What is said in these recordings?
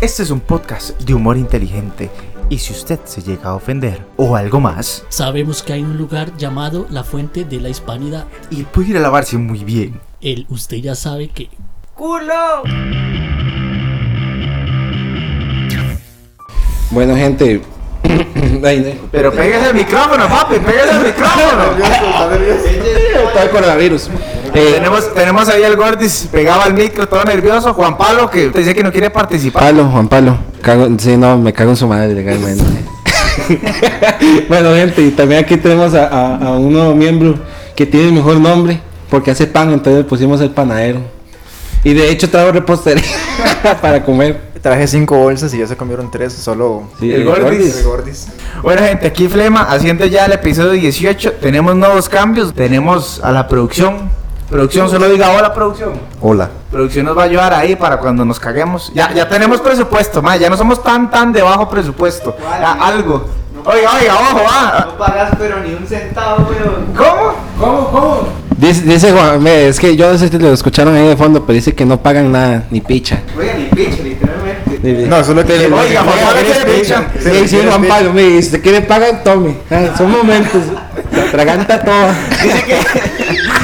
Este es un podcast de humor inteligente y si usted se llega a ofender o algo más, Sabemos que hay un lugar llamado la Fuente de la Hispanidad. y puede ir a lavarse muy bien. El usted ya sabe que. Bueno, gente. Ay, no. Pero pégase el micrófono, papi, pégase el micrófono. Todo el coronavirus. Eh, tenemos, tenemos ahí al Gordis pegado al micro, todo nervioso. Juan Pablo, que te dice que no quiere participar. Pablo, Juan Pablo. Cago, sí, no, me cago en su madre legalmente. bueno, gente, y también aquí tenemos a, a- a un nuevo miembro que tiene el mejor nombre porque hace pan, entonces le pusimos el panadero. Y de hecho trajo repostería para comer. Traje cinco bolsas y ya se comieron tres, solo Sí, El Gordis. el gordis. Bueno, gente, aquí Flema haciendo ya el episodio 18. Tenemos nuevos cambios. Tenemos a la producción. Producción, solo diga hola, producción. Hola. Producción nos va a ayudar ahí para cuando nos caguemos. Ya, ya tenemos presupuesto, ma, ya no somos tan tan de bajo presupuesto. Ya, algo. Oiga, oiga, ojo, va. No pagas pero ni un centavo, weón. ¿Cómo? ¿Cómo? ¿Cómo? Dice, dice Juan, me- es que yo no sé si lo escucharon ahí de fondo, pero dice que no pagan nada, ni picha. Oiga, ni pinche, literalmente. No, solo que Oiga, Juan Pablo quiere picha. Sí, sí, Juan Pablo, mire, si te quiere pagan, tome. Ah, Son momentos. Se atraganta todo. Dice que.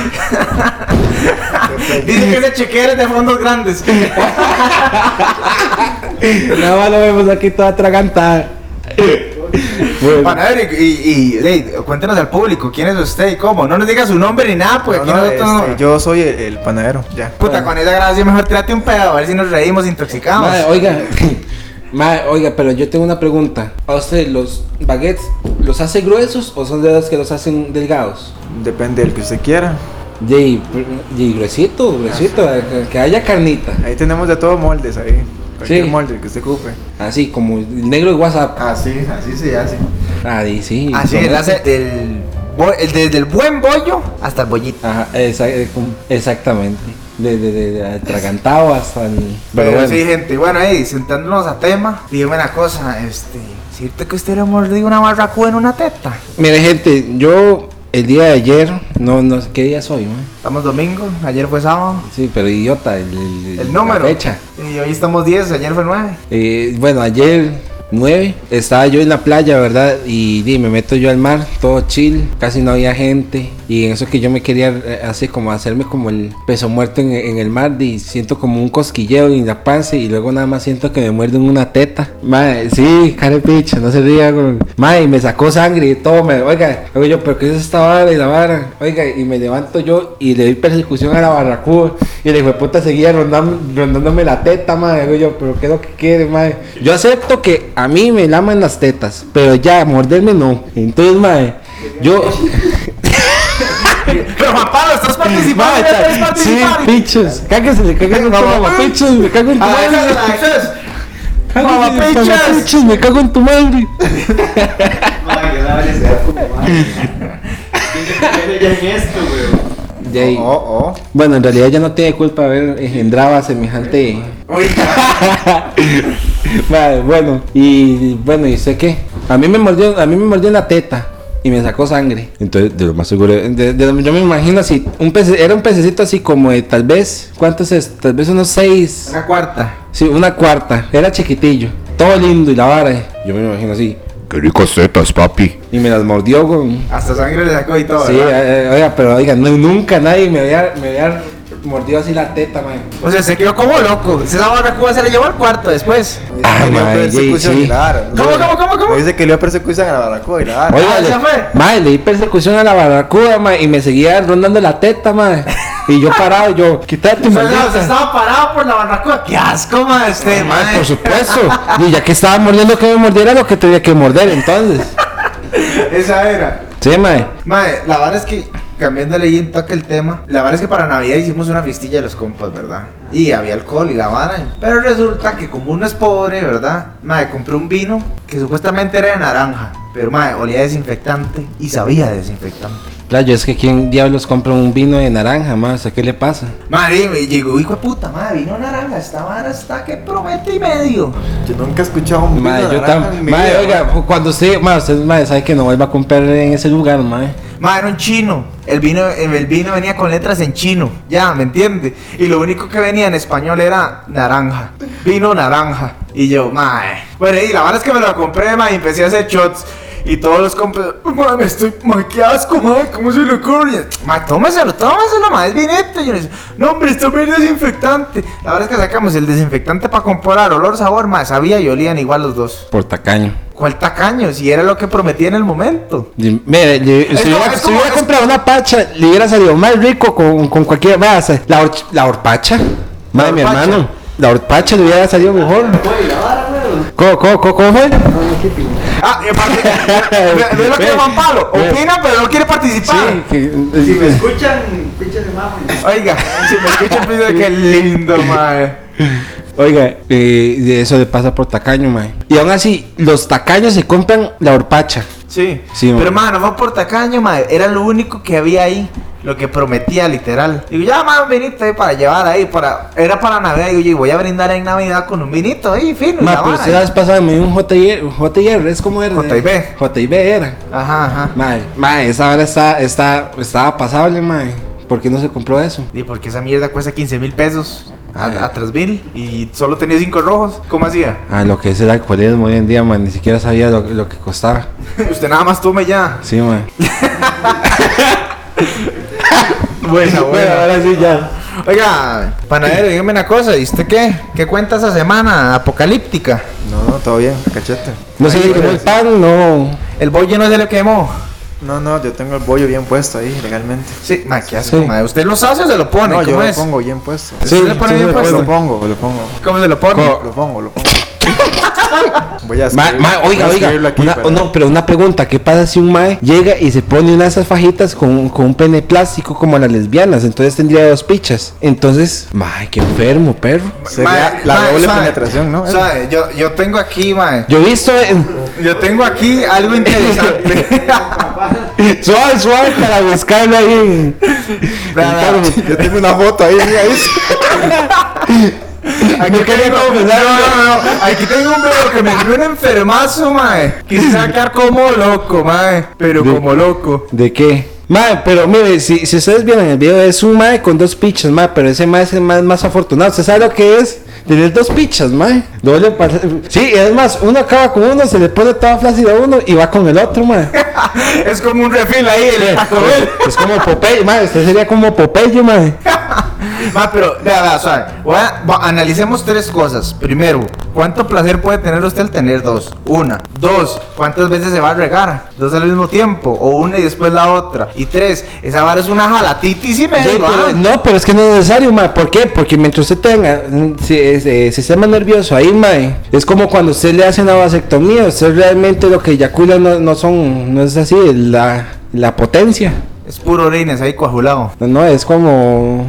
Dice que ese chequeo es de fondos grandes. Nada más lo vemos aquí toda atragantada. Bueno, ver, y, y, y, ey, cuéntenos al público quién es usted y cómo. No nos diga su nombre ni nada, pues No, aquí no, nosotros no- este, yo soy el, el panadero, ya. Puta, con esa gracia mejor trate un pedo, a ver si nos reímos intoxicados. Madre, oiga, madre, oiga, pero yo tengo una pregunta. ¿A usted los baguettes los hace gruesos o son de los que los hacen delgados? Depende del que usted quiera. Y, y gruesito, gruesito, que, que haya carnita. Ahí tenemos de todo moldes ahí. Cualquier Sí. molde que usted ocupe. Así como el negro de WhatsApp. Así, así se hace. Ah, y sí. Así, el, desde el buen bollo hasta el bollito. Ajá, eh, exactamente. De, de, de, de atragantado hasta el. Pero, bueno. sí, gente, bueno, ahí, sentándonos a tema, dígame una cosa, este, ¿cierto que usted le mordió una barracuda en una teta? Mire, gente, yo el día de ayer, no, no qué día es hoy. Estamos domingo, ayer fue sábado. Sí, pero idiota, el, el, El número. La fecha. Y hoy estamos 10, ayer fue 9. Eh, bueno, ayer 9, estaba yo en la playa, ¿verdad? Y di, me meto yo al mar, todo chill, casi no había gente. Y en eso que yo me quería eh, así como hacerme como el peso muerto en, el mar, y siento como un cosquilleo en la panza y luego nada más siento que me muerden una teta. Madre, sí, carepicha, no se ría. Madre, me sacó sangre y todo, me, oiga, oigo yo, pero ¿qué es esta vara y la vara? Oiga, y me levanto yo y le doy persecución a la barracuda. Y hijo de puta seguía rondando- rondándome la teta, madre. Digo yo, pero ¿qué es lo que quiere, madre? Yo acepto que a mí me laman las tetas, pero ya, morderme no. Entonces, madre, yo. Juan Pablo, estás participando, ya puedes sí, participar. pichos. Cáguese, cáguese en tu mamá, pichos, me cago en tu A madre. Mamapichos. mamapichos, me cago en tu madre. Que. De ahí. Oh, oh. Bueno, en realidad ya no tiene culpa haber engendrado a semejante. Vale, bueno, y bueno, ¿y sé qué? A mí me mordió, a mí me mordió la teta y me sacó sangre. Entonces, de lo más seguro, de- yo me imagino así, un pece, era un pececito así como de tal vez, ¿cuántos es? Tal vez unos seis, Una cuarta. sí, una cuarta, era chiquitillo, todo lindo y la vara. Yo me imagino así, Qué ricos tetas, papi. y me las mordió con... Hasta sangre le sacó y todo. Sí, eh, eh, oiga, pero oiga, no- nunca nadie me había, me había mordido así la teta, man. O sea, se quedó como loco. Esa barracuda se la llevó al cuarto después. Ah, persecución sí. ¿Cómo, cómo, cómo, cómo? Dice que le dio persecución a la barracuda y la vara. Oiga, Ah, le, ¿esa fue? mae, le di persecución a la barracuda, mae, y me seguía rondando la teta, mae. Y yo parado, yo, quítate, O sea, estaba parado por la barracuda. ¡Qué asco, ma, este, Mae, por supuesto. Y ya que estaba mordiendo que me mordiera lo que tenía que morder, entonces. Esa era. Sí, mae. Madre, la verdad es que, cambiándole ahí un toque el tema, la verdad es que para Navidad hicimos una fiestilla de los compas, ¿verdad? Y había alcohol y la vara. Pero resulta que como uno es pobre, ¿verdad? Madre, compré un vino que supuestamente era de naranja. Pero, madre, olía a desinfectante y sabía a desinfectante. Playo, es que quién diablos compra un vino de naranja, o sea, ¿qué le pasa? Madre, me llegó, hijo de puta, madre, vino naranja. Esta vara está que promete y medio. Yo nunca he escuchado un vino yo naranja en mi mae, vida, oiga, cuando usted, mae, usted, mae, sabe que no vuelva a comprar en ese lugar, mae. Ma, era un chino. El vino, el vino venía con letras en chino. Ya, ¿me entiende? Y lo único que venía en español era naranja. Vino naranja. Y yo, ma. Bueno, y la verdad es que me lo compré, ma, y empecé a hacer shots. Y todos los compas, ma, me estoy, ma, qué asco, ma, ¿cómo se le ocurre? Ma, tómaselo, tómaselo, ma, es vinito. Y yo le decía, no, hombre, esto es desinfectante. La verdad es que sacamos el desinfectante para comparar olor, sabor, ma, sabía y olían igual los dos. Por tacaño. ¿Cuál tacaño? Si era lo que prometí en el momento. Y, Mire, le- si hubiera, es si como- hubiera es- comprado una pacha, le hubiera salido más rico con, con cualquier. Se- la, hor- la horpacha. Madre, mi hermano. La horpacha le hubiera salido mejor. Oye, la vara, weón. ¿Cómo, cómo, cómo, cómo fue? Ah, y aparte, ve- ve lo que Pablo. Ve. Opina, pero no quiere participar. Sí, que, Si me escuchan, pinches de mamo. Oiga, si me escucha, piensa que lindo, mae. Oiga, eh, de eso le pasa por tacaño, mae. Y aún así, los tacaños se compran la horpacha. Sí, Sí, pero mae. fue por tacaño, mae. Era lo único que había ahí. Lo que prometía, literal. Digo, ya, mano, un vinito ahí para llevar ahí. para Era para Navidad. Digo, yo voy a brindar en Navidad con un vinito ahí, fino. Ma, pero usted vez pasada me dio un JR, JR, es como era. JIB. JIB era. Ajá, ajá. Mae, mae, esa hora está, está, estaba pasable, mae. ¿Por qué no se compró eso? Y porque esa mierda cuesta 15 mil pesos. A, Ay. a 3 mil. Y solo tenía 5 rojos. ¿Cómo hacía? Ah, lo que es el alcoholismo hoy en día, man, ni siquiera sabía lo, lo que costaba. Usted nada más tome ya. Sí, man. Buena, buena. ahora sí ya. Oiga, panadero, dígame una cosa, ¿y usted qué? ¿Qué cuenta esa semana apocalíptica? No, no, todo bien, cachete. No se le quemó el pan, no. El bollo no se le quemó. No, no, yo tengo el bollo bien puesto ahí, legalmente. Sí, ma, qué asco, Sí. ma. ¿Usted los hace o se lo pone? No, yo ¿Cómo lo es? pongo bien puesto. ¿Sí le pone bien se le puesto? Lo pongo, lo pongo. ¿Cómo se lo pone? Co- Lo pongo, lo pongo. Voy a Ma, escribir- ma, voy oiga, a oiga. escribirlo aquí una- para- no, pero una pregunta: ¿qué pasa si un mae llega y se pone una de esas fajitas con, con un pene plástico como las lesbianas? Entonces tendría dos pichas. Entonces, mae, qué enfermo, perro. Sería Ma, la ma, doble sabe, penetración, ¿no? sabe, yo, yo tengo aquí, ma. Yo he visto. en- Yo tengo aquí algo interesante. suave, suave para buscarlo ahí. Yo tengo una foto ahí, mira, ahí. Aquí tengo, no, no, no, Aquí tengo un video que me dio un enfermazo, mae. Quise sacar como loco, mae. Pero De- como loco. ¿De qué? Mae, pero mire, si, si ustedes vieron el video, es un mae con dos pichas, mae, pero ese mae es el mae más afortunado. ¿Usted sabe lo que es? Tener dos pichas, mae. Doble par- Sí, es más, uno acaba con uno, se le pone toda flácida a uno y va con el otro, mae. Es como un refil ahí, el Taco Bell. Es como Popeye, mae. Usted sería como Popeye, mae. Ma, pero, vea, vea, suave. Voy a- va- analicemos tres cosas. Primero, ¿cuánto placer puede tener usted al tener dos? Una. Dos, ¿cuántas veces se va a regar? Dos al mismo tiempo. O una y después la otra. Y tres, esa vara es una jalatitis y Sí, pero- ah. no, pero es que no es necesario, mae. ¿Por qué? Porque mientras usted tenga mm, si- es- eh, sistema nervioso ahí, mae, es como cuando usted le hace una vasectomía. Usted realmente lo que eyacula no, no son, no es así, la, la potencia. Es puro orines ahí coagulado. No, no, es como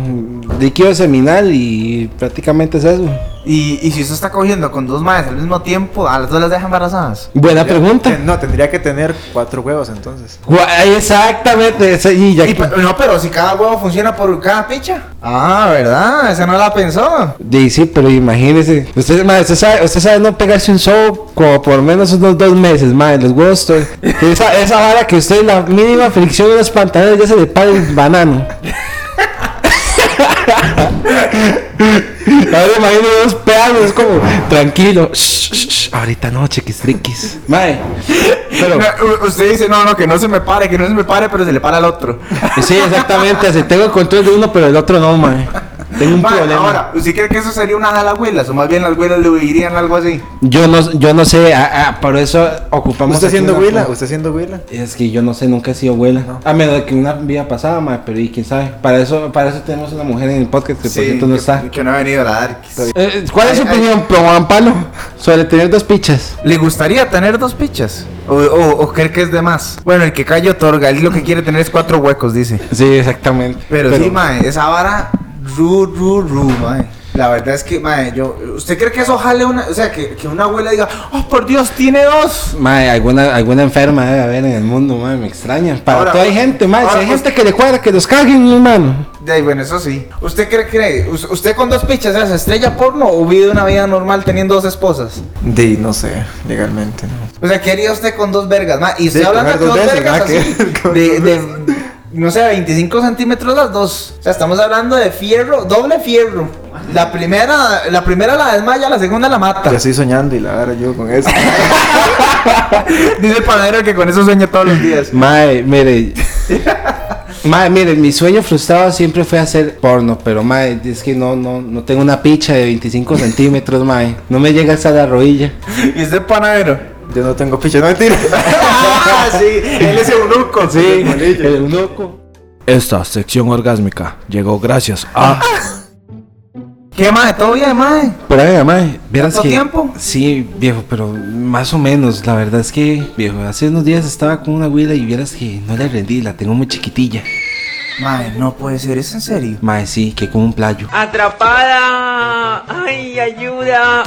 líquido seminal y prácticamente es eso. Y, y si usted está cogiendo con dos madres al mismo tiempo, a las dos las deja embarazadas. Buena pregunta. Eh, No, tendría que tener cuatro huevos entonces. Gua- Exactamente, esa- y ya Y, pe- no, pero si cada huevo funciona por cada picha. Ah, ¿verdad? Esa no la pensó. Sí, sí, pero imagínese. Usted, madre, usted, sabe, usted sabe no pegarse un show como por menos unos dos meses, madre. Los huevos, to- esa, esa vara que usted la mínima fricción de los ya se le para el banano. Ahora imagino dos pedazos, es como, tranquilo. shh, shh, shh, ahorita no, chiquistriquis. Madre, pero. No, u- usted dice, no, no, que no se me pare, que no se me pare, pero se le para al otro. Sí, exactamente. Así tengo el control de uno, pero el otro no, madre. Tengo un Ma, problema. ahora, ¿usted cree que eso sería una jala huelas? O más bien las huelas le dirían algo así. Yo no, yo no sé, ah, ah, por eso ocupamos. ¿Usted siendo huila? ¿Usted siendo huila? Es que yo no sé, nunca he sido abuela. A menos de que una vida pasada, ma, pero y quién sabe. Para eso, para eso tenemos una mujer en el podcast que por cierto no que, está. que no ha venido a la Darkis. Eh, ¿Cuál es su Ay, ay. opinión, Pro Juan Palo, sobre tener dos pichas? ¿Le gustaría tener dos pichas? ¿O, o, o cree que es de más? Bueno, el que calle otorga, él lo que quiere tener es cuatro huecos, dice. Sí, exactamente. Pero, sí, mae, esa vara, ru, ru, ru, mae. La verdad es que, mae, yo, ¿usted cree que eso jale una, o sea, que, que una abuela diga, oh, por Dios, tiene dos? Mae, alguna, alguna enferma debe haber en el mundo, mae, me extraña. Para Ahora, todo hay gente, mae, si hay gente que le cuadra, que los caguen, mi hermano. De ahí, bueno, eso sí. ¿Usted cree que, us- usted con dos pichas se hace estrella porno o vive una vida normal teniendo dos esposas? Di, no sé, legalmente, ¿no? O sea, ¿qué haría usted con dos vergas? Ma? Y estoy Sí, hablando de dos vergas así, de, de, no sé, 25 centímetros las dos. O sea, estamos hablando de fierro, doble fierro. La primera, la primera la desmaya, la segunda la mata. Ya estoy soñando y la agarro yo con eso. Dice el panadero que con eso sueña todos los días. Mae, mire. Mae, mire, mi sueño frustrado siempre fue hacer porno, pero mae, es que no, no, no tengo una picha de 25 centímetros, mae. No me llega hasta la rodilla. ¿Y este panadero? Yo no tengo picha, no mentira. Ah, sí, él es eunuco. Sí, el eunuco. Esta sección orgásmica llegó gracias a ¿Qué mae? ¿Todo bien, mae? Pero venga, mae, vieras ¿Tanto que... tiempo? Sí, viejo, pero más o menos. La verdad es que, viejo, hace unos días estaba con una güila y vieras que no le rendí, la tengo muy chiquitilla. Mae, no puede ser, ¿es en serio? Mae, sí, que como un playo. Atrapada. Ay, ayuda.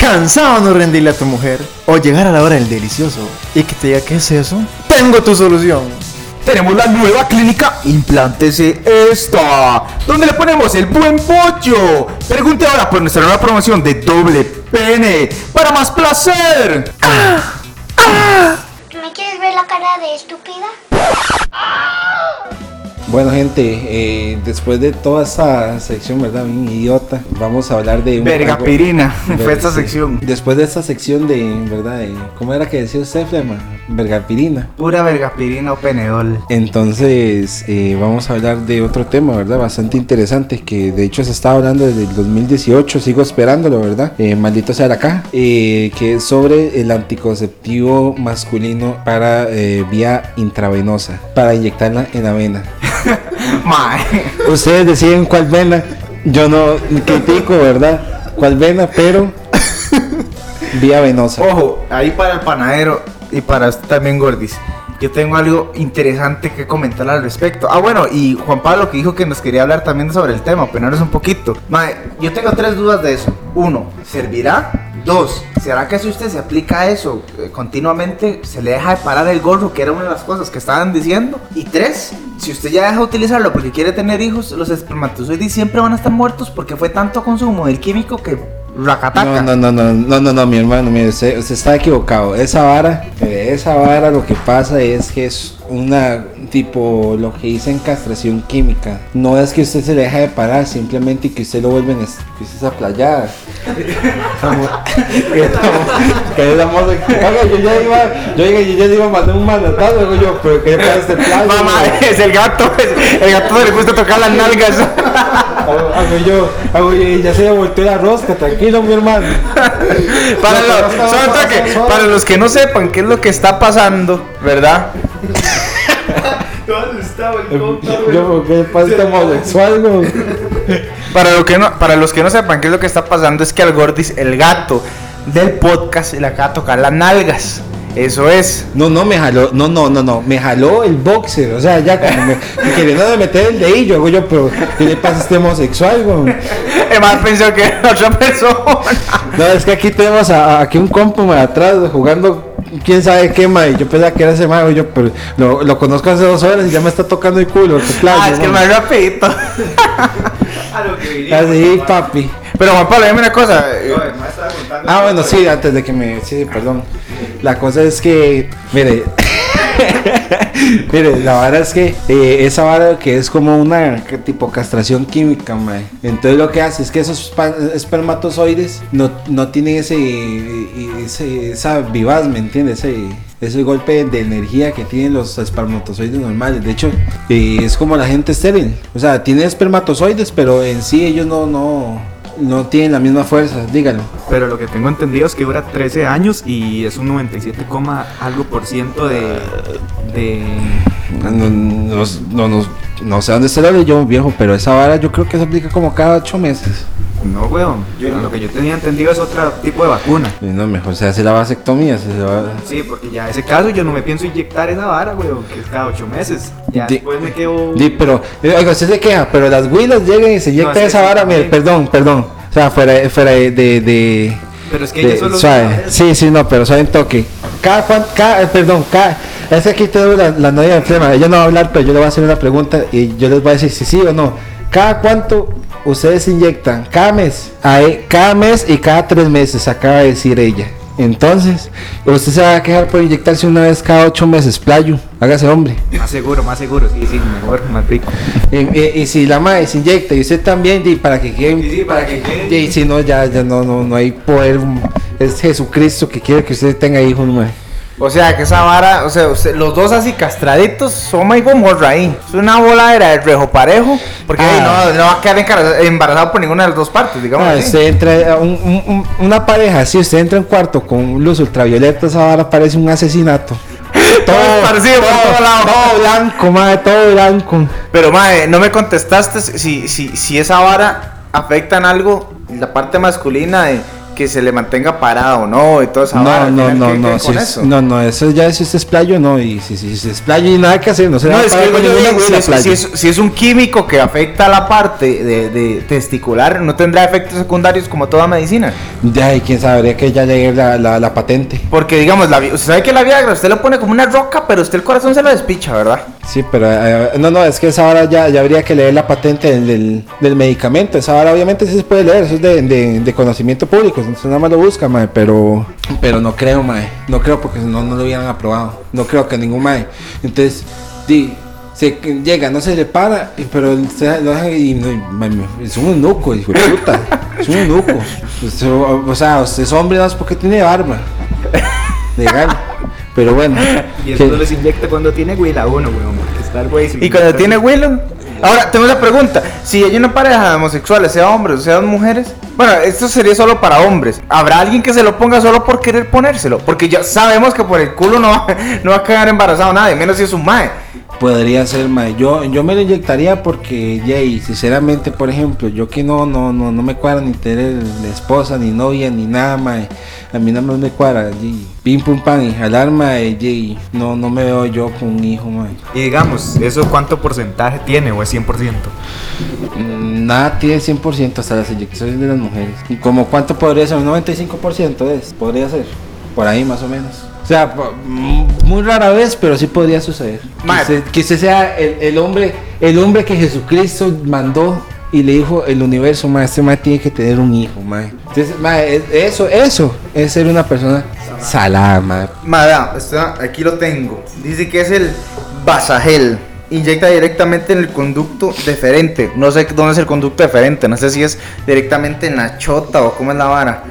¿Cansado de no rendirle a tu mujer? O llegar a la hora del delicioso y que te diga, ¿qué es eso? Tengo tu solución. Tenemos la nueva clínica Implántese esta, donde le ponemos el buen pollo. Pregunte ahora por nuestra nueva promoción de doble pene para más placer. ¿Me quieres ver la cara de estúpida? Bueno, gente, eh, después de toda esta sección, ¿verdad? Bien idiota, vamos a hablar de. Vergapirina, fue esta sección. Después de esta sección de, ¿verdad? De- ¿Cómo era que decía usted, Flema? Vergapirina. Pura vergapirina o penedol. Entonces, eh, vamos a hablar de otro tema, ¿verdad? Bastante interesante, que de hecho se está hablando desde el 2018, sigo esperándolo, ¿verdad? Eh, maldito sea la caja, eh, que es sobre el anticonceptivo masculino para eh, vía intravenosa, para inyectarla en la vena. Ustedes deciden cuál vena, yo no critico, ¿verdad? Cuál vena, pero vía venosa. Ojo, ahí para el panadero y para usted también, Gordis. Yo tengo algo interesante que comentar al respecto. Ah, bueno, y Juan Pablo que dijo que nos quería hablar también sobre el tema, opinarnos un poquito. Mae, yo tengo tres dudas de eso. Uno, ¿servirá? Dos, ¿será que si usted se aplica eso eh, continuamente, se le deja de parar el gorro, que era una de las cosas que estaban diciendo? Y tres, si usted ya deja de utilizarlo porque quiere tener hijos, los espermatozoides siempre van a estar muertos porque fue tanto consumo del químico que racataca. No, no, no, no, no, no, no, mi hermano, mire, usted, usted está equivocado. Esa vara, eh, esa vara lo que pasa es que es una tipo lo que dicen castración química. No es que usted se le deja de parar, simplemente que usted lo vuelve en es- que estamos- yo ya iba, yo, ya- yo ya le iba a mandar un digo yo, pero que para este playo. Mamá, es el gato, es- el gato le gusta tocar las nalgas. Hago, yo, hago yo, ya se le volteó la rosca, tranquilo mi hermano. Para, No, los, para los que no sepan qué es lo que está pasando, ¿verdad? Yo, ¿qué pasa este homosexual, güey? Para, lo que no, para los que no sepan qué es lo que está pasando es que al Gordis, el gato del podcast, le acaba de tocar las nalgas. Eso es. No, no, me jaló, no, no, no, no, me jaló el boxer, o sea, ya como me, me queriendo meter el dedillo, hago yo, pero ¿qué le pasa a este homosexual, güey? El más pensó que era otra persona. No, es que aquí tenemos a, a- aquí un compo atrás jugando quién sabe qué, ma, y yo pensaba que era ese mago, yo, pero lo, lo conozco hace dos horas y ya me está tocando el culo, Ah, es que más rapidito. Así, papi. Pero Juan Pablo, dime una cosa. eh, Ah, bueno, sí, antes de que me. Sí, perdón. La cosa es que. Mire. mire, la vara es que eh, esa vara que es como una tipo castración química, mae. Entonces lo que hace es que esos espermatozoides no, no tienen ese, ese. esa vivaz, ¿me entiendes? Ese. Ese golpe de energía que tienen los espermatozoides normales. De hecho, eh, es como la gente estéril. O sea, tienen espermatozoides, pero en sí ellos no, no tienen la misma fuerza. Dígalo. Pero lo que tengo entendido es que dura 13 años y es un 97, coma algo por ciento de. de. No, no, no, no, no sé dónde está la ley yo, viejo, pero esa vara yo creo que se aplica como cada ocho meses. No, weón. Yo, lo que yo tenía entendido es otro tipo de vacuna. No, mejor se hace la vasectomía. Se va- Sí, porque ya ese caso yo no me pienso inyectar esa vara, weón, que es cada ocho meses. Ya Di- después me quedo... Di, pero, eh, oiga, usted se queja, pero las huilas llegan y se inyectan es que esa vara, mire, perdón, perdón. O sea, fuera, fuera de, de, Pero es que de- solo... suave. Sí, sí, no, pero suave en toque. Cada cuan- cada, eh, perdón, cada, es que aquí tengo la, la novia enferma, ella no va a hablar, pero yo le voy a hacer una pregunta y yo les voy a decir si sí o no. ¿Cada cuánto ustedes inyectan? Cada mes. Ahí, cada mes y cada tres meses, acaba de decir ella. Entonces, usted se va a quejar por inyectarse una vez cada ocho meses, playo. Hágase hombre. Más seguro, más seguro, sí, sí, mejor, más rico. Y, y- y si la madre se inyecta y usted también, di, para que queden. Sí, sí, para que queden. Y si no, ya, ya no, no, no hay poder. Es Jesucristo que quiere que usted tenga hijos, madre. O sea, que esa vara, o sea, usted- los dos así castraditos son y Gomorra ahí. Es una voladera de rejo parejo. Porque ahí Ah. no, no va a quedar embarazado por ninguna de las dos partes, digamos. Ah, así. usted entra, un- un- un- una pareja, si usted entra en un cuarto con luz ultravioleta, esa vara parece un asesinato. Todo esparcido por todo lado. todo blanco, madre, todo blanco. Pero, mae, no me contestaste si, si, si esa vara afecta en algo la parte masculina de que se le mantenga parado no y toda esa. No, no, no, ¿qué- no, si- no, no, eso ya si usted es playo, no, y si, si, si es playo y nada que hacer, no se No, va es que pagar digo con yo, ninguna si, es, si es- un químico que afecta la parte de, de testicular, no tendrá efectos secundarios como toda medicina. Ya, y quién sabría que ya llegue la, la, la patente. Porque, digamos, la, usted sabe que la Viagra usted lo pone como una roca, pero usted el corazón se lo despicha, ¿verdad? Sí, pero eh, no, no, es que esa hora ya, ya habría que leer la patente del, del, del medicamento. Esa hora obviamente sí se puede leer, eso es de, de, de conocimiento público, entonces nada más lo busca, mae, pero, pero no creo, mae, no creo porque si no, no lo hubieran aprobado. No creo que ningún mae. Entonces, di, se llega, no se le para, pero se lo dejan y, no, y, mae, es un eunuco, hijo de puta, es un eunuco. O, o sea, usted es hombre no es porque tiene barba. Legal. Pero bueno. Y eso que- no les inyecta cuando tiene huila uno, weón, Y cuando tiene Willow. Ahora, tengo una pregunta. Si hay una pareja de homosexuales, sea hombres o sean mujeres, bueno, esto sería solo para hombres. ¿Habrá alguien que se lo ponga solo por querer ponérselo? Porque ya sabemos que por el culo no va, no va a quedar embarazado nadie, menos si es un mae. Podría ser, mae. Yo, yo me lo inyectaría porque, Jay, sinceramente, por ejemplo, yo que no, no, no, no me cuadra ni tener esposa, ni novia, ni nada, mae. A mí nada más me cuadra, Jay. Pim pum pam y jalar, mae, Jay. No, no me veo yo con un hijo, mae. Y digamos, ¿eso cuánto porcentaje tiene o es 100%? Mm, Nada tiene 100% hasta las inyecciones de las mujeres. ¿Como cuánto podría ser? ¿Un 95% es? Podría ser. Por ahí más o menos. O sea, mm, muy rara vez, pero sí podría suceder. Que usted, que usted sea el, el hombre el hombre que Jesucristo mandó y le dijo el universo, mae, este mae tiene que tener un hijo, mae. Entonces, es- eso, eso es ser una persona salada, mae. Mada, está, aquí lo tengo. Dice que es el Basagel. Inyecta directamente en el conducto deferente. No sé dónde es el conducto deferente. No sé si es directamente en la chota o cómo es la vara.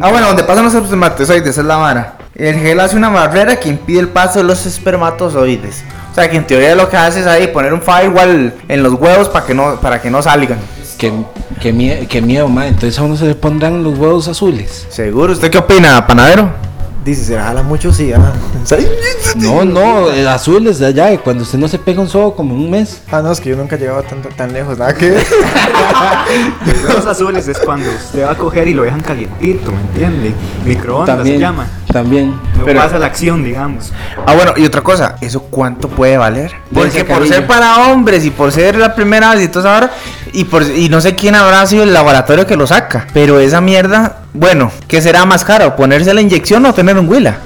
Ah, bueno, donde pasan los espermatozoides, esa es la vara. El gel hace una barrera que impide el paso de los espermatozoides. O sea que en teoría lo que hace es ahí poner un firewall en los huevos para que no, para que no salgan. Qué, qué, mie- qué miedo, mae. Entonces a uno se le pondrán los huevos azules. ¿Seguro? ¿Usted qué opina, panadero? Dice, se jala mucho, sí, ah. No, no, el azul es de allá, y cuando usted no se pega un sobo como en un mes. Ah, no, es que yo nunca he llegado tan, tan lejos, nada que. Los azules es cuando usted va a coger y lo dejan calientito, ¿me entiende? Microondas También, se llama. También. No Pero- pasa la acción, digamos. Ah, bueno, y otra cosa, ¿eso cuánto puede valer? Porque por ser para hombres y por ser la primera vez y toda esa hora, y, por, y no sé quién habrá sido el laboratorio que lo saca, pero esa mierda, bueno, ¿qué será más caro? ¿Ponerse la inyección o tener un huila?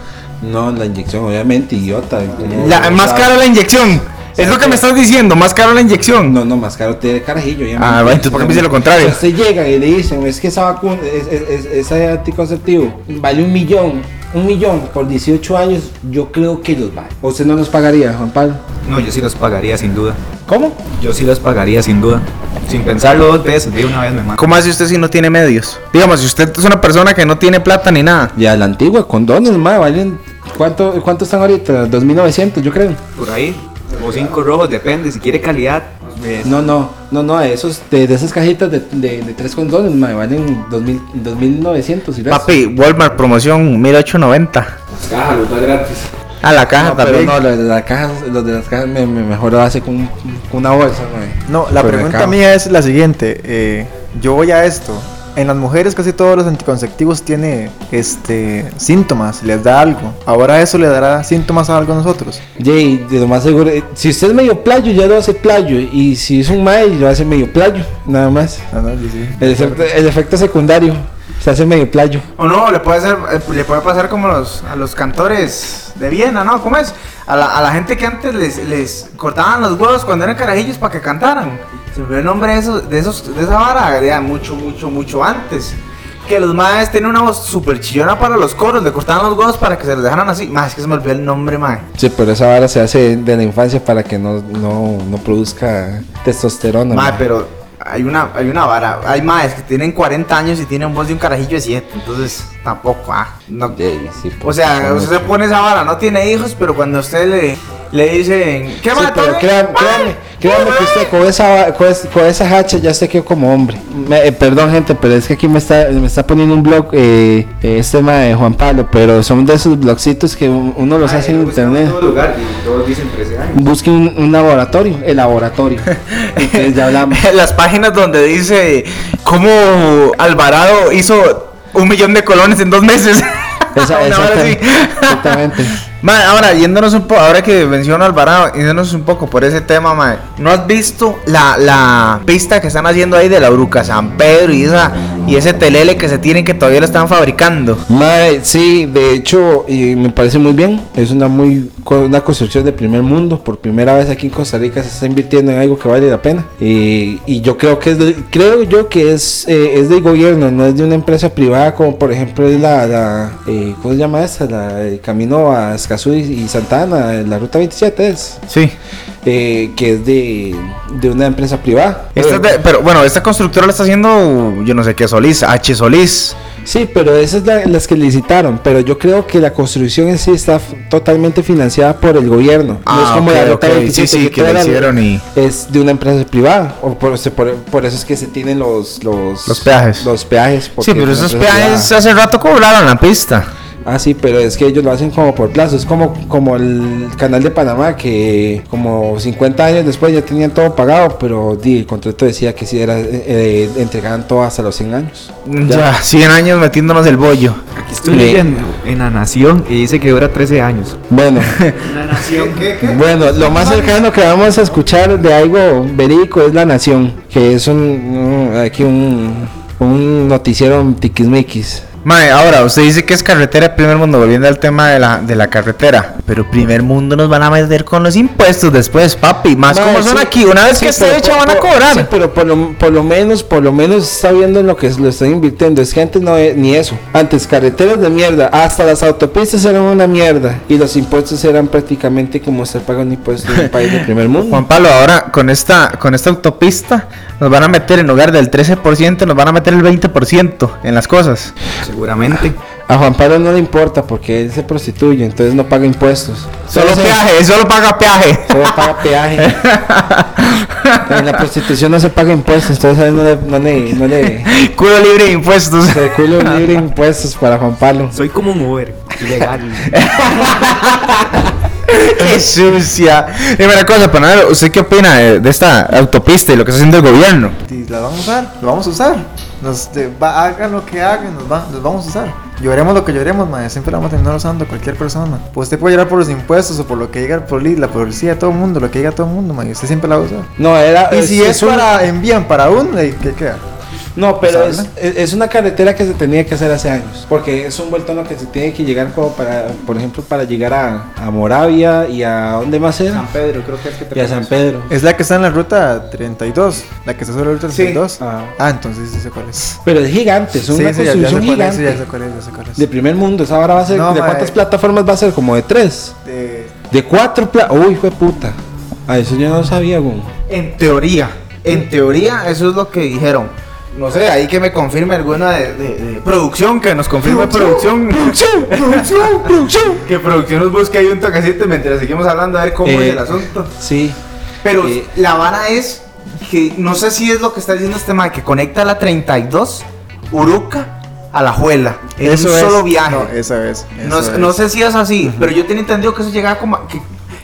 No, la inyección, obviamente, idiota. La, más caro la inyección. Es lo que me estás diciendo, más caro la inyección. No, no, más caro tiene carajillo. obviamente. Ah, bueno, entonces, ¿por qué me dice lo contrario? Usted llega y le dicen, es que esa vacuna, es, es- es- ese anticonceptivo vale un millón, un millón por 18 años, yo creo que los vale. ¿O usted no los pagaría, Juan Pablo? No, yo sí los pagaría sin duda. ¿Cómo? Yo sí los pagaría sin duda. Sin pensarlo dos veces, de una vez me mando. ¿Cómo hace usted si no tiene medios? Digamos, si usted es una persona que no tiene plata ni nada. Ya la antigua, condones, más valen. ¿Cuánto, ¿Cuánto están ahorita? 2.900, yo creo. Por ahí. O cinco rojos, depende. Si quiere calidad. No, no, no, no, esos, de, de esas cajitas de, de, de tres condones, mae, valen 2.000 2.900. y resto. Papi, Walmart promoción 1890. Caja, los da gratis. A la caja No, pero también. no, los de las cajas, los de las cajas me, me mejor hace con, con una bolsa. No, la pregunta mía es la siguiente. eh, yo voy a esto en las mujeres casi todos los anticonceptivos tiene este síntomas, les da algo. Ahora eso le dará síntomas a algo a nosotros. Jay, de lo más seguro, eh, si usted es medio playo, ya lo hace playo. Y si es un mae, lo hace medio playo, nada más. Ah, no, sí, sí. El efecto, el efecto secundario, se hace medio playo. O no, le puede, ser, eh, le puede pasar como los, a los cantores de Viena, ¿no? ¿Cómo es? A la, a la gente que antes les, les cortaban los huevos cuando eran carajillos para que cantaran. Se me olvidó el nombre de, esos, de, esos, de esa vara, de mucho, mucho, mucho antes. Que los maes tenían una voz súper chillona para los coros, le cortaban los huevos para que se los dejaran así. Más es que se me olvidó el nombre, mae. Sí, pero esa vara se hace de la infancia para que no, no, no produzca testosterona. Mae. pero hay una, hay una vara. Hay maes que tienen 40 años y tienen voz de un carajillo de 7. Entonces, tampoco, ah. No, sí, O sea, usted se pone esa vara, no tiene hijos, pero cuando usted le, le dicen, ¿qué Sí, pero créame, créame que usted con esa, con, con esa hacha ya se quedó como hombre. Me- eh, perdón, gente, pero es que aquí me está, me está poniendo un blog eh, eh, este tema de Juan Pablo, pero son de esos blogcitos que un- uno los hace en internet. En todo lugar y todos dicen 13 años. Busque un, un laboratorio, el laboratorio. Entonces ya hablamos. Las páginas donde dice cómo Alvarado hizo un millón de colones en dos meses. Esa- exactamente, exactamente. Ma, ahora yéndonos un poco, ahora que menciono a Alvarado, yéndonos un poco por ese tema, ma, ¿no has visto la, la pista que están haciendo ahí de la Bruca San Pedro y esa y ese telele que se tienen que todavía lo están fabricando? Mae, sí, de hecho, y me parece muy bien. Es una muy una construcción de primer mundo. Por primera vez aquí en Costa Rica se está invirtiendo en algo que vale la pena. Y, y yo creo que es de- creo yo que es eh, es del gobierno, no es de una empresa privada como por ejemplo es la, la eh, ¿cómo se llama esta? La el camino a Escazú y, y Santa Ana, la ruta 27 es, Sí. Eh, que es de, de una empresa privada. Esta es de- pero bueno, esta constructora la está haciendo, yo no sé qué Solís, H Solís. Sí, pero esas es la- las que licitaron. Pero yo creo que la construcción en sí está totalmente financiada por el gobierno. no es Ah, como la ok, ruta sí, 27 sí, que la toda hicieron y- es de una empresa privada. O por, eso- por, por eso es que se tienen los los, Los peajes. Los peajes. Sí, pero esos peajes privada. hace rato cobraron la pista. Ah, sí, pero es que ellos lo hacen como por plazo. Es como, como el canal de Panamá que como 50 años después ya tenían todo pagado. Pero di, el contrato decía que si era eh, entregaban todo hasta los 100 años. Ya, 100 años metiéndonos el bollo. Aquí estoy leyendo en La Nación y dice que dura 13 años. Bueno. La nación. ¿Qué, qué? Bueno, lo más cercano que vamos a escuchar de algo verídico es La Nación, que es un, un- aquí un, un noticiero tiquismiquis. Mae, ahora, usted dice que es carretera de primer mundo, volviendo al tema de la, de la carretera. Pero primer mundo nos van a meter con los impuestos después, papi. Más Mae, como son sí, aquí, una vez sí, que esté hecha van a cobrar. Sí, pero por lo, por lo menos, por lo menos está viendo en lo que lo están invirtiendo. Es que antes no e- ni eso. Antes carreteras de mierda, hasta las autopistas eran una mierda y los impuestos eran prácticamente como estar pagando impuestos en un país de primer mundo. Juan Pablo, ahora con esta, con esta autopista nos van a meter en lugar del 13%, nos van a meter el 20% en las cosas. Seguramente. A Juan Pablo no le importa porque él se prostituye, entonces no paga impuestos. Solo Entonces, peaje, él solo paga peaje. Solo paga peaje. en la prostitución no se paga impuestos, entonces a él no le, no le, no le Culo libre de impuestos. se culo libre impuestos para Juan Pablo. Soy como un Uber. Ilegal. Qué sucia. Primera cosa, Panadero, ¿usted qué opina de, de esta autopista y lo que está haciendo el gobierno? la vamos a usar, lo vamos a usar. Nos, de- va- hagan lo que hagan, nos, va- nos vamos a usar. Lloremos lo que lloremos, madre, siempre la vamos a terminar usando cualquier persona. Pues usted puede llorar por los impuestos o por lo que diga el poli- la policía, todo el mundo, lo que diga todo el mundo, madre, usted siempre la va a usar. No, era Y si es, un- para envían para uno, ¿qué queda? No, pero es, ¿Sabe? es es una carretera que se tenía que hacer hace años. Porque es un vuelto lo que se tiene que llegar como para, por ejemplo, para llegar a, a Moravia y a ¿dónde más era? San Pedro, creo que es que Y a San Pedro. Es la que está en la ruta 32, la que está sobre la ruta 32. Ah. Ah, entonces sí sé cuál es. Pero es gigante, es una sí, construcción sí, gigante. es, es. De primer mundo, esa ahora va a ser. No, ¿De cuántas plataformas va a ser? Como de tres. De- De cuatro pla Uy, fue puta. A eso yo no sabía, güey. En teoría, en teoría, eso es lo que dijeron. No sé, ahí que me confirme alguna de, de- de producción, que nos confirme producción. Producción, producción, producción. Que producción nos busque ahí un toquecito mientras seguimos hablando a ver cómo Eh, es el asunto. Sí. Pero eh, la vara es que no sé si es lo que está diciendo este man, que conecta la 32 Uruca a la Juela en Eso un es. solo viaje. No, eso es. No, eso no es. sé si es así, pero yo tenía entendido que eso llegaba como que,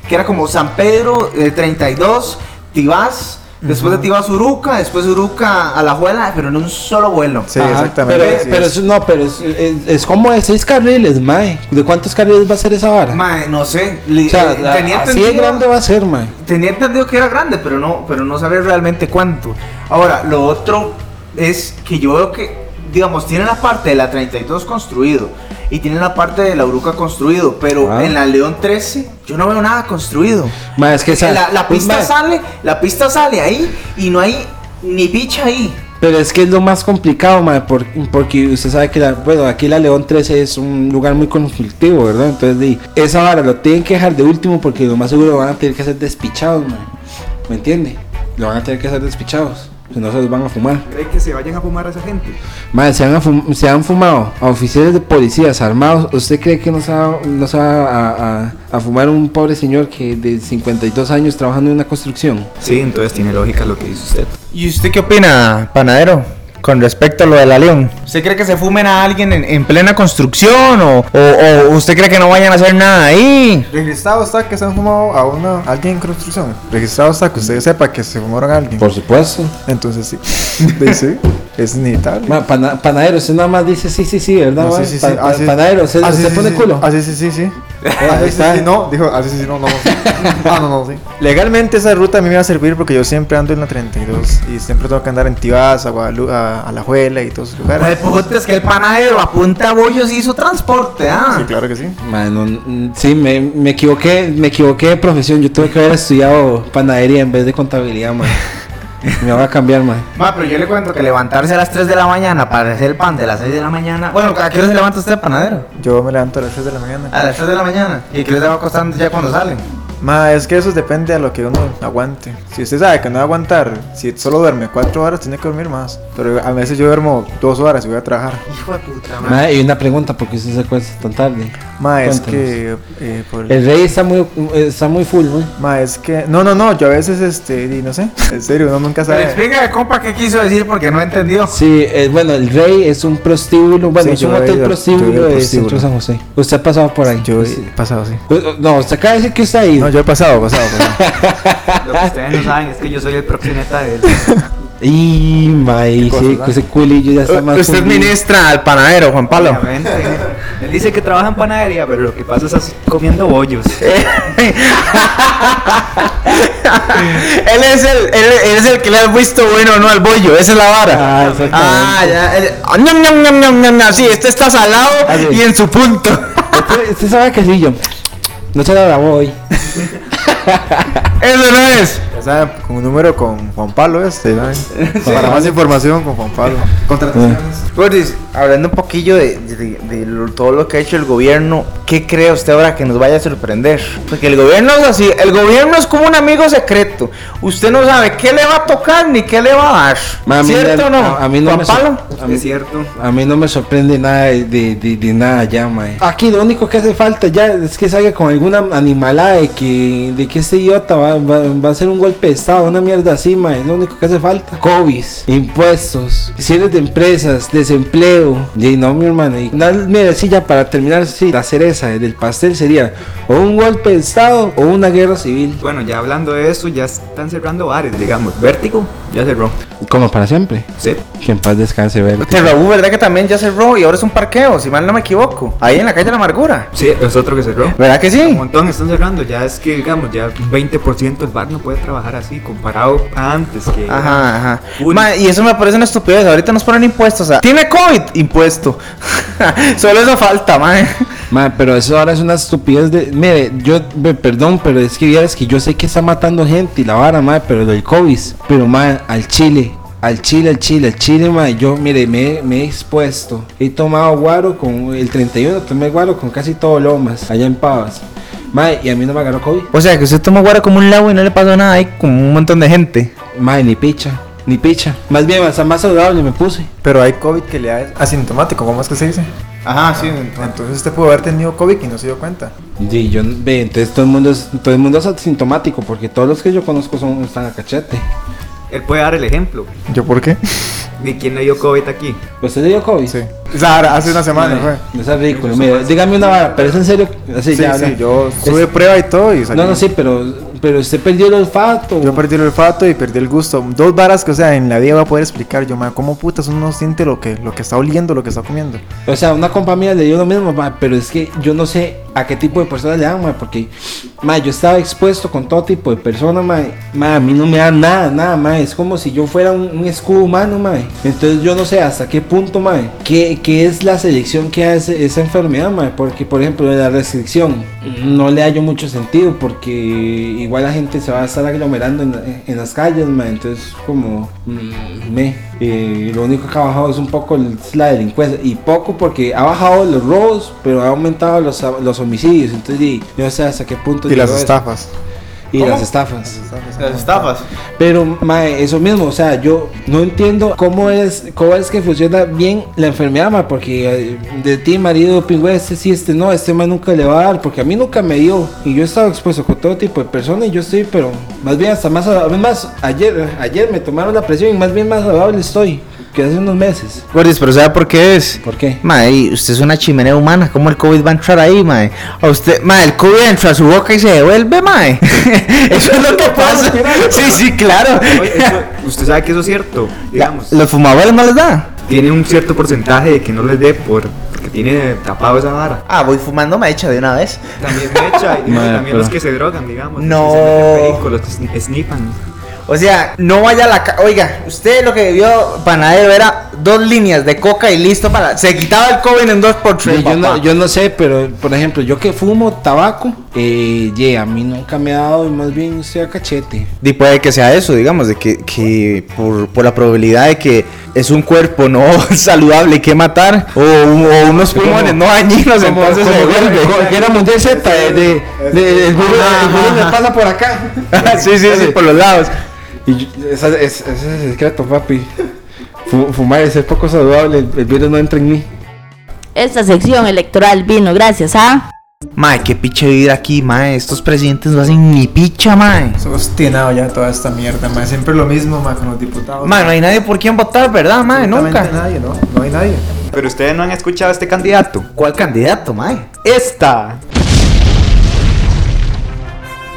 que era como San Pedro eh, 32, Tibás, Después de ti va a Suruca, después Suruca a la Juela, pero en un solo vuelo. Sí, Ajá, exactamente. Pero, así pero es. eso no, pero es, es, es como de seis carriles, mae. ¿De cuántos carriles va a ser esa vara? Mae, no sé. o sea, eh, tenía así de grande va a ser, mae. Tenía entendido que era grande, pero no, pero no sabía realmente cuánto. Ahora, lo otro es que yo veo que, digamos, tiene la parte de la 32 construido y tiene la parte de la Uruca construido, pero Ah. en la León 13 yo no veo nada construido. Es que esa- la, la pista sale, la pista sale ahí y no hay ni picha ahí. Pero es que es lo más complicado, porque usted sabe que la, bueno, aquí la León 13 es un lugar muy conflictivo, ¿verdad? Entonces, esa vara lo tienen que dejar de último porque lo más seguro van a tener que ser despichados. ¿Me entiende? Lo van a tener que ser despichados. Si no se los van a fumar. ¿Cree que se vayan a fumar a esa gente? Madre, se han, se han fumado a oficiales de policías armados. ¿Usted cree que no se va, no se va a, a- a fumar un pobre señor que de 52 años trabajando en una construcción? Sí, entonces tiene lógica lo que dice usted. ¿Y usted qué opina, panadero? Con respecto a lo de la León. ¿Usted cree que se fumen a alguien en, en plena construcción? O, o- o usted cree que no vayan a hacer nada ahí? Registrado está que se han fumado a una, alguien en construcción. Registrado está que usted sepa que se fumaron a alguien. Por supuesto. Entonces sí. Sí, es inevitable. Ma, pana- panadero, usted nada más dice sí, sí, sí, ¿verdad? No, sí, sí, sí. Pa- pa- Así- panadero, ¿usted, así, usted sí, pone sí. culo? Así sí, sí, sí. Sí, no, dijo, así sí, sí, no, no. sí. Ah, no, no, sí. Legalmente esa ruta a mí me va a servir porque yo siempre ando en la 32 y siempre tengo que andar en Tibás, a Guadalupe, a, a La Juela y todos esos lugares. puto es que el panadero apunta bollos y hizo transporte, ¿ah? Sí, claro que sí. Sí, me, me equivoqué, me equivoqué de profesión. Yo tuve que haber estudiado panadería en vez de contabilidad, man. Me va a cambiar, man. Ma, pero yo le cuento que levantarse a las 3 de la mañana para hacer el pan de las 6 de la mañana. Bueno, ¿a qué hora se levanta usted, panadero? Yo me levanto a las 3 de la mañana. A las 3 de la mañana. ¿Y qué les va costando ya cuando salen? Ma, es que eso depende de lo que uno aguante. Si usted sabe que no va a aguantar, si solo duerme 4 horas, tiene que dormir más. Pero a veces yo duermo 2 horas y voy a trabajar. Hijo de puta, ma. Ma, y una pregunta, ¿por qué usted se acuesta tan tarde? Ma, es Cuéntanos. que. eh, por- El rey está muy, está muy full, ¿no? Ma, es que. No, no, no, yo a veces, este, no sé. En serio, uno nunca Pero sabe. explícame, compa, qué quiso decir porque no entendió. Sí, eh, bueno, el rey es un prostíbulo, bueno, Sí, es un hotel prostíbulo de. Centro San José. Usted ha pasado por ahí. Yo Sí. he pasado así. Pues, No, usted acaba de decir que usted ha ido. No, yo he pasado, pasado, pasado. Lo que ustedes no saben es que yo soy el proxeneta de él. Y, mae, cosa, sí, ¿verdad? ese culillo ya está más Usted fundido. ministra al panadero, Juan Pablo. Obviamente. Él dice que trabaja en panadería, pero lo que pasa es así comiendo bollos. él es el, él, él es el que le ha visto bueno o no al bollo, esa es la vara. Ah. Ah, ya. el- ah, ñam. Sí, este está salado Ah, y en su punto. Usted, usted sabe que sí, yo. No se la grabó hoy. Eso no es. Ya saben, con un número con Juan Pablo este. Para más información con Juan Pablo. Gordis, hablando un poquillo de, de- de lo- todo lo que ha hecho el gobierno, ¿qué cree usted ahora que nos vaya a sorprender? Porque el gobierno es así, el gobierno es como un amigo secreto. Usted no sabe qué le va a tocar ni qué le va a dar. Ma, a ¿Cierto o no? a- a mí no me? A mí, Es cierto. a mí no me sorprende nada de, de, de- de nada ya, mae. Aquí lo único que hace falta ya es que salga con alguna animalada de que, de que este idiota va, va, va a hacer un golpe de estado, una mierda así, mae. Lo único que hace falta. COVID, impuestos, cierres de empresas, desempleo. Y no, mi hermano. Y mira, sí, ya para terminar, sí, la cereza del pastel sería o un golpe de estado o una guerra civil. Bueno, ya hablando de eso, ya están cerrando bares, digamos. Vértigo ya cerró. Como para siempre. Sí. Que en paz descanse, ver. Terrabú, ¿verdad que también ya cerró y ahora es un parqueo, si mal no me equivoco? Ahí en la calle de la Amargura. Sí, es otro que cerró. ¿Verdad que Un sí? montón están cerrando, ya es que digamos, ya un 20% del bar no puede trabajar así comparado a antes que Ajá, ajá. Un- Ma, y eso me parece una estupidez. Ahorita nos ponen impuestos. O sea, ¿tiene COVID? Impuesto. Solo eso falta, man. Ma, pero eso ahora es una estupidez de... Mire, yo, me- perdón, pero es que vieras que yo sé que está matando gente y la vara, ma, pero del COVID. Pero, ma, al Chile, al Chile, al Chile, al Chile, ma, yo, mire, me, me he expuesto. He tomado guaro con el 31, tomé guaro con casi todo lomas, allá en Pavas. Ma, y a mí no me agarró COVID. O sea, que usted tomó guara como un lago y no le pasó nada ahí con un montón de gente. Ma, ni picha, ni picha. Más bien, hasta más saludable me puse. Pero hay COVID que le da asintomático, ¿cómo es que se dice? Ajá, sí. Entonces usted pudo haber tenido COVID y no se dio cuenta. Sí, yo, ve, entonces todo el mundo es, todo el mundo es asintomático, porque todos los que yo conozco son, están a cachete. él puede dar el ejemplo ¿Yo por qué? de quién le dio COVID aquí. ¿Usted le dio COVID? Sí. O sea, hace una semana fue. No es ridículo. Mira, dígame una vara, pero es en serio. Así Sí, ya sí, yo tuve prueba y todo y salí. No, no, sí, pero pero usted perdió el olfato. Yo perdí el olfato y perdí el gusto. Dos varas que, o sea, en la vida voy a poder explicar yo, ma, cómo putas uno no siente lo que, lo que está oliendo, lo que está comiendo. O sea, una compa mía le dio lo mismo, ma, pero es que yo no sé a qué tipo de personas le dan, ma, porque ma, yo estaba expuesto con todo tipo de personas, ma, ma, a mí no me da nada, nada, ma, es como si yo fuera un, un escudo humano, ma. Entonces yo no sé hasta qué punto, ma, qué, qué es la selección que hace esa enfermedad, ma, porque por ejemplo la restricción no le hallo mucho sentido, porque igual la gente se va a estar aglomerando en, en las calles, ma, entonces como mm, me, eh, lo único que ha bajado es un poco la delincuencia y poco porque ha bajado los robos, pero ha aumentado los, los homicidios, entonces yo no sé hasta qué punto Y las eso. Y ¿Cómo? las estafas. Las estafas. Pero, mae, eso mismo, o sea, yo no entiendo cómo es, cómo es que funciona bien la enfermedad, mae, porque eh, de ti, marido, pingüe, este sí, este no, este mae nunca le va a dar, porque a mí nunca me dio, y yo he estado expuesto con todo tipo de personas, y yo estoy, pero más bien hasta más saludable, más, ayer, ayer me tomaron la presión, y más bien más saludable estoy, que hace unos meses. Gordis, pero ¿sabe por qué es? ¿Por qué? Mae, usted es una chimenea humana. ¿Cómo el COVID va a entrar ahí, mae? A usted, mae, el COVID entra a su boca y se devuelve, mae. Eso es lo que pasa. Sí, sí, claro. Oye, eso- usted sabe que eso es cierto, digamos. ¿Los fumadores no les da? Tiene un cierto porcentaje de que no les dé por, porque tiene tapado esa vara. Ah, voy fumando mecha de una vez. También me echa, y Madre, también los que se drogan, digamos. No. Los que se los que. O sea, no vaya a la ca Oiga, usted lo que vio panadero era dos líneas de coca y listo para. Se quitaba el COVID en dos por tres. Sí, yo, no, yo no sé, pero por ejemplo, yo que fumo tabaco, eh, yeah, a mí nunca me ha dado, y más bien estoy a cachete. Y puede que sea eso, digamos, de que, que por, por la probabilidad de que es un cuerpo no saludable que matar, o, o unos pulmones no dañinos, Como, entonces como se vuelve. que era Mundial Z, de, de, de- el virus el virus me pasa por acá. sí, sí, sí, por los lados. Y esa- es- ese es el secreto, papi. Fu- Fumar ser poco saludable, el, el virus no entra en mí. Esta sección electoral vino gracias a... Mae, qué piche vivir aquí, mae. Estos presidentes no hacen ni picha, mae. Soy obstinado ya toda esta mierda, ma. Siempre lo mismo, ma, con los diputados. Mae, no hay nadie por quien votar, ¿verdad, mae? Nunca. nadie, ¿no? No hay nadie. Pero ustedes no han escuchado a este candidato. ¿Cuál candidato, mae? Esta.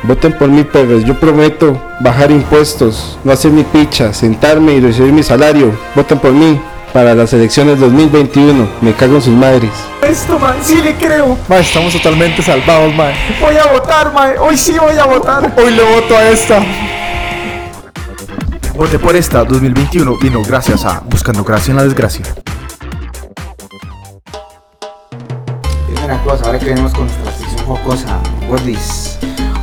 Voten por mí, perros. Yo prometo bajar impuestos, no hacer ni picha, sentarme y recibir mi salario. Voten por mí para las elecciones 2021. Me cago en sus madres. Esto, ma, sí le creo. Ma, estamos totalmente salvados, ma. Voy a votar, ma. Hoy sí voy a votar. Hoy le voto a esta. Vote por esta 2021 vino gracias a Buscando Gracia en la Desgracia. Dime una cosa, ahora que venimos con nuestra sección jocosa, Gordis,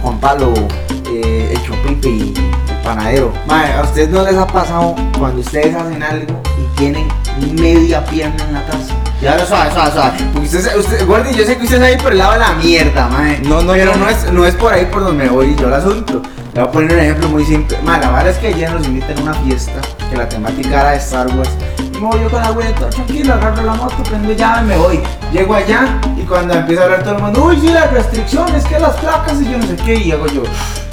Juan Pablo, eh, el Chopipe y el panadero. Madre, ¿a ustedes no les ha pasado cuando ustedes hacen algo y tienen media pierna en la taza? Ya ahora suave, suave, suave. Porque usted, usted Gordis, yo sé que usted es ahí por el lado de la mierda, madre. No, no, Pero no. no es, no es por ahí por donde me voy yo el asunto. Le voy a poner un ejemplo muy simple. Madre, la verdad es que ayer nos invitan a una fiesta que la temática era de Star Wars. Me voy yo con la güey, todo tranquilo, agarro la moto, prendo llave, me voy. Llego allá y cuando empieza a hablar todo el mundo, uy, sí, las restricciones, que las placas y yo no sé qué. Y hago yo,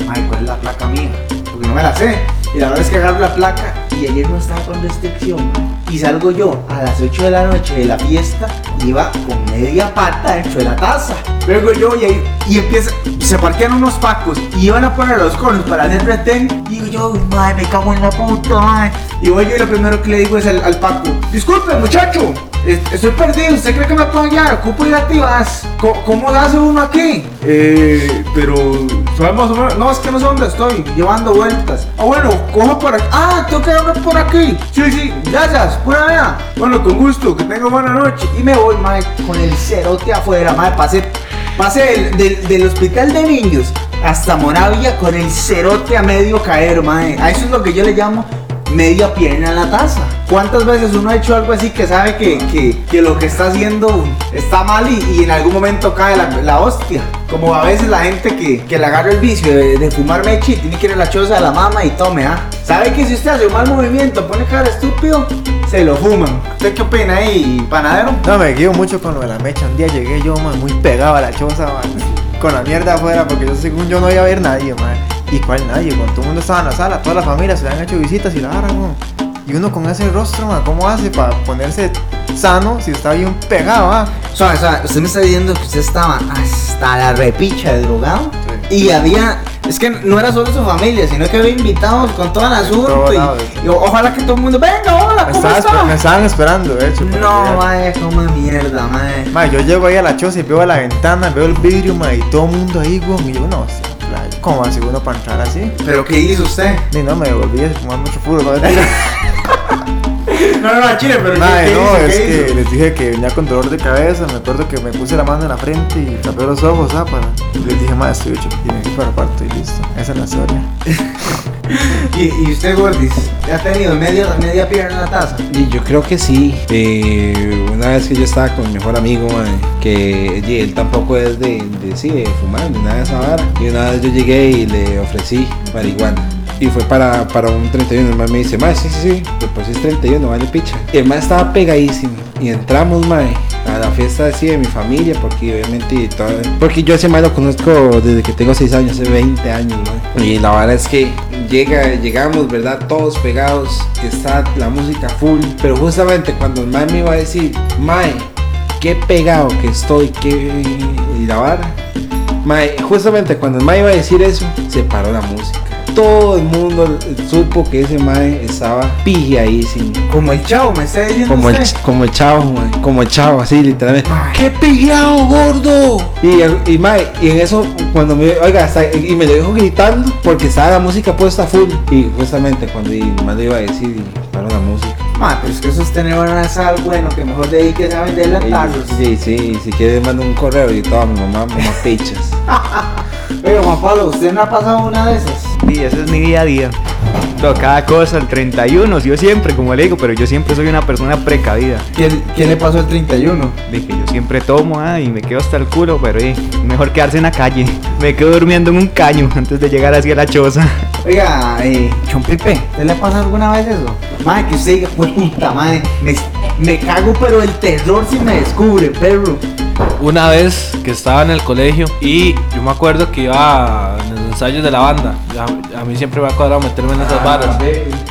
ay, ¿cuál es la placa mía? Porque no me la sé. Y la verdad es que agarro la placa y ayer no estaba con restricción. Y salgo yo a las 8 de la noche de la fiesta, iba con media pata dentro de la taza. Luego yo y ahí, y empieza, se parquean unos pacos y iban a poner los conos para hacer retén. Y digo yo, madre, me cago en la puta, madre. Y voy yo y lo primero que le digo es al, paco, disculpe muchacho, es- estoy perdido, ¿usted cree que me puede guiar? Ocupo. Co- ¿Cómo lo hace uno aquí? Eh, pero sabemos, no, es que no sé dónde estoy, llevando vueltas. Ah, bueno, cojo por aquí. Ah, tengo que darme por aquí. Sí, sí, gracias, pura vea. Bueno, con gusto, que tenga buena noche. Y me voy, madre, con el cerote afuera, madre, pasé, pasé del, del, del hospital de niños hasta Moravia con el cerote a medio caer, madre. A eso es lo que yo le llamo media pierna en la taza. ¿Cuántas veces uno ha hecho algo así que sabe que, que- lo que está haciendo está mal y, en algún momento cae la, hostia? Como a veces la gente que, que le agarra el vicio de, de fumar mechi tiene que ir a la choza de la mama y tome, ¿ah? ¿Sabe que si usted hace un mal movimiento, pone cara estúpido, se lo fuman? ¿Usted qué opina ahí, panadero? No, me guío mucho con lo de la mecha. Un día llegué yo, man, muy pegado a la choza, man. Con la mierda afuera, porque yo según yo no iba a ver nadie, man. ¿Y cuál nadie? Cuando todo el mundo estaba en la sala, toda la familia se le han hecho visitas y la agarran, man. Y uno con ese rostro, man, ¿cómo hace para ponerse sano si está bien pegado, ah? Suave, suave, usted me está diciendo que usted estaba hasta la repicha de drogado y había Es que no era solo su familia, sino que había invitados con todo el asunto. Y, y ojalá que todo el mundo, venga, hola, ¿cómo estaba esper- me está? estaban esperando, de hecho. No, mae, como mierda, mae. Ma, yo llego ahí a la choza y veo a la ventana, veo el vidrio, ma, y todo el mundo ahí, güey. Y yo, no, sí, playa. ¿Cómo hace uno para entrar así? ¿Pero qué hizo usted? Ni no, me devolví a fumar mucho puro, no. No, no, no, Chile, pero Ma, ¿qué, qué no, hizo? es ¿Qué que hizo? les dije que venía con dolor de cabeza. Me acuerdo que me puse la mano en la frente y tapé los ojos, ¿ah? Para... Y les dije, ma, estoy hecho. Y me fui para el cuarto y listo. Esa es la historia. ¿Y, y usted, Gordis, ¿ya ha tenido media, media pierna en la taza? Y yo creo que sí. Eh, una vez que yo estaba con mi mejor amigo, mae, que y él tampoco es de, de, sí, de fumar ni nada de esa vara. Y una vez yo llegué y le ofrecí marihuana. Y fue para, para un 31. El mae me dice, mae, sí, sí, sí, después es 31, vale picha. Y el mae estaba pegadísimo. Y entramos, mae, a la fiesta así de mi familia, porque obviamente porque yo ese mae lo conozco desde que tengo 6 años, hace 20 años, mae. Y la verdad es que llega, llegamos, ¿verdad? Todos pegados, está la música full. Pero justamente cuando el mae me iba a decir, mae, qué pegado que estoy, qué. y la vara. Mae, justamente cuando el mae iba a decir eso, se paró la música. Todo el mundo supo que ese mae estaba pigiadísimo. Como el chavo, me está diciendo Como el, como el chavo, como el chavo, así literalmente. ¡Qué pillado, gordo! Y, y, mae, y en eso, cuando me, oiga, y me lo dijo gritando porque estaba la música puesta full. Y justamente cuando y más le iba a decir, y paró la música. Ma, pero es que eso es tener una sal, bueno, que mejor dediques a venderla en tarros. Sí, sí, si quieres mando un correo y todo a mi mamá, mamá pichas. Oiga, Juan Pablo, ¿usted no ha pasado una de esas? Y ese es mi día a día. No, cada cosa, el 31, yo siempre, como le digo, pero yo siempre soy una persona precavida. ¿Quién, quién le pasó el 31? Dije, yo siempre tomo ah, y me quedo hasta el culo, pero eh, mejor quedarse en la calle. Me quedo durmiendo en un caño antes de llegar hacia la choza. Oiga, eh, Chompipe, ¿te le ha pasado alguna vez eso? Madre, que usted diga, pues puta madre, me, me cago pero el terror si me descubre, perro. Una vez que estaba en el colegio y yo me acuerdo que iba en los ensayos de la banda. A, a mí siempre me ha cuadrado meterme en esas varas.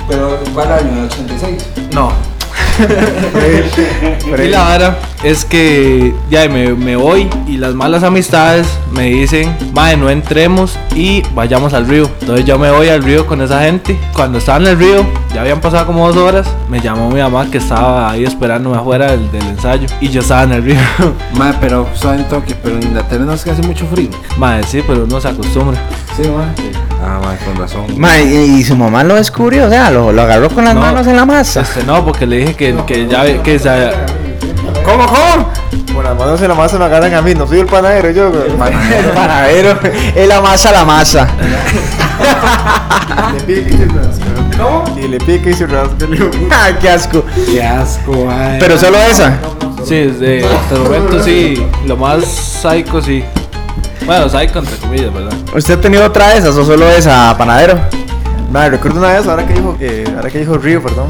Pero, ¿cuál año? ¿86? No. y la vara es que ya me, me voy y las malas amistades me dicen, madre, no entremos y vayamos al río. Entonces yo me voy al río con esa gente. Cuando estaba en el río, ya habían pasado como dos horas, me llamó mi mamá que estaba ahí esperándome afuera del, del ensayo y yo estaba en el río. Madre, pero en toque, pero en Inglaterra no es que hace mucho frío. Madre, sí, pero uno se acostumbra. Sí, madre. Ah, madre, con razón. Y, y su mamá lo descubrió, o sea, lo, lo agarró con las No. manos en la masa. Este, no, porque le dije que, que ya que se- ¿Cómo, cómo? Con las manos en la masa me agarran a mí, no soy el panadero yo, güey. El panadero es la masa la masa. Le pica y se rasca. ¿Cómo? Y le pica y se rasca. Ah, qué asco. Qué asco, madre. Pero solo esa. Sí, desde hasta el momento sí, lo más psycho sí. Bueno, psycho entre comillas, ¿verdad? ¿Usted ha tenido otra de esas o solo esa, panadero? Madre, recuerdo una vez, ahora que dijo, eh, ahora que dijo Río, perdón.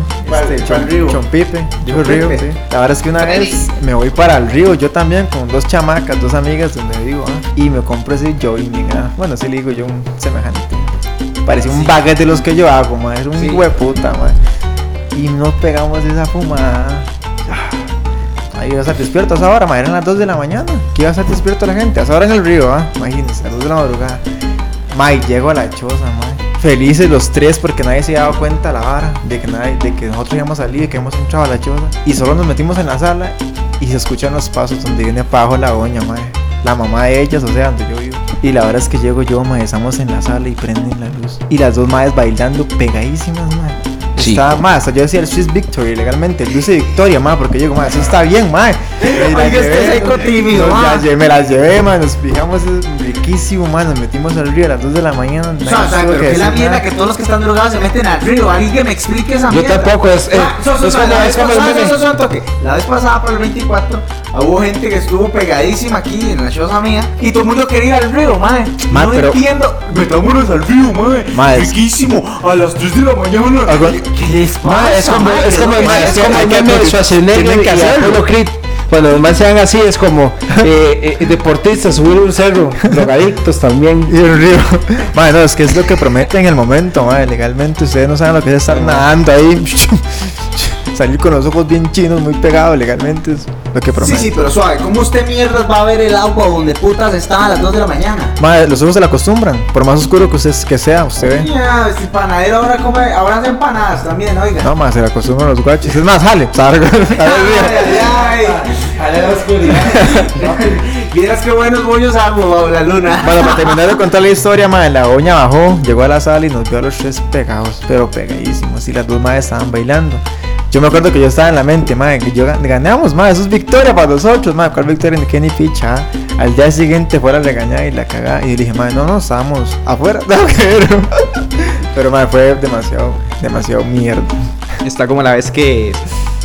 Este, Chom- río? Chompipe, dijo Chompipe. Río, sí. La verdad es que una vez me voy para el río, yo también, con dos chamacas, dos amigas donde vivo, ah, y me compro ese jogging, ah. Bueno, sí le digo yo un semejante. Parecía un baguette de los que yo hago, madre, un Sí. hueputa, madre. Y nos pegamos esa fumada. Ahí iba a estar despierto a esa hora, eran las 2 de la mañana. Que iba a estar despierto la gente, a esa hora en el río, ah. Imagínense, a las 2 de la madrugada. Mike, llego a la choza, mae. Felices los tres porque nadie se había dado cuenta la vara de que, nadie, de que nosotros íbamos a salir, que hemos entrado a la choza. Y solo nos metimos en la sala y se escuchan los pasos donde viene para abajo la doña, mae. La mamá de ellas, o sea, donde yo vivo. Y la verdad es que llego yo, mae, estamos en la sala y prenden la luz. Y las dos madres bailando pegadísimas, mae. Estaba más, hasta yo decía el Swiss Victory legalmente, el Dulce Victoria, mae, porque yo digo, mae, eso está bien, mae. Oiga, este llevé, psycho tímido, no, mae. ya lle- me las llevé, man, nos fijamos, es riquísimo, man, nos metimos al río a las 2 de la mañana. O sea, nadie o sea, tuvo pero que que la mierda que todos los que están drogados se meten al río. Alguien que me explique esa Yo mierda. tampoco, es- eh, Ah, so- so- es como- la es vez como el pasada- toque. La vez por el 24 hubo gente que estuvo pegadísima aquí en la choza mía y todo el mundo quería ir al río, madre. Ma, no pero- entiendo. Metámonos al río, madre. Ma, es- Riquísimo. A las 3 de la mañana. ¿Qué les pasa? Es como, es como, ¿Qué es como pasa? el meme de Cuando los más sean así, es como eh, eh, deportistas, subir un cerro, drogadictos también. Y el río. Madre, no, es que es lo que promete en el momento, madre. Legalmente ustedes no saben lo que es estar nadando ahí. salir con los ojos bien chinos, muy pegados legalmente. Es lo que Sí, promete. sí, pero suave. ¿Cómo usted mierdas va a ver el agua donde putas está a las 2 de la mañana? Mae, los ojos se le acostumbran. Por más oscuro que usted que sea, usted ve. Ya, este panadero ahora come, ahora hace empanadas también, oiga. No, más se le acostumbran los guachos. Es más, jale. Salga. Ay, ay, la oscuridad. Vieras qué buenos bollos hago bajo la luna. Bueno, para terminar de contar la historia, madre, la doña bajó, llegó a la sala y nos vio a los tres pegados, pero pegadísimos. Y las dos madres estaban bailando. Yo me acuerdo que yo estaba en la mente, madre, que yo gan- ganamos, madre, eso es victoria para nosotros, madre. ¿Cuál victoria qué ni ficha? ah? Al día siguiente fue la regañada y la cagada. Y dije, madre, no, no, estábamos afuera. No. Pero, madre, fue demasiado, demasiado mierda. Está como la vez que,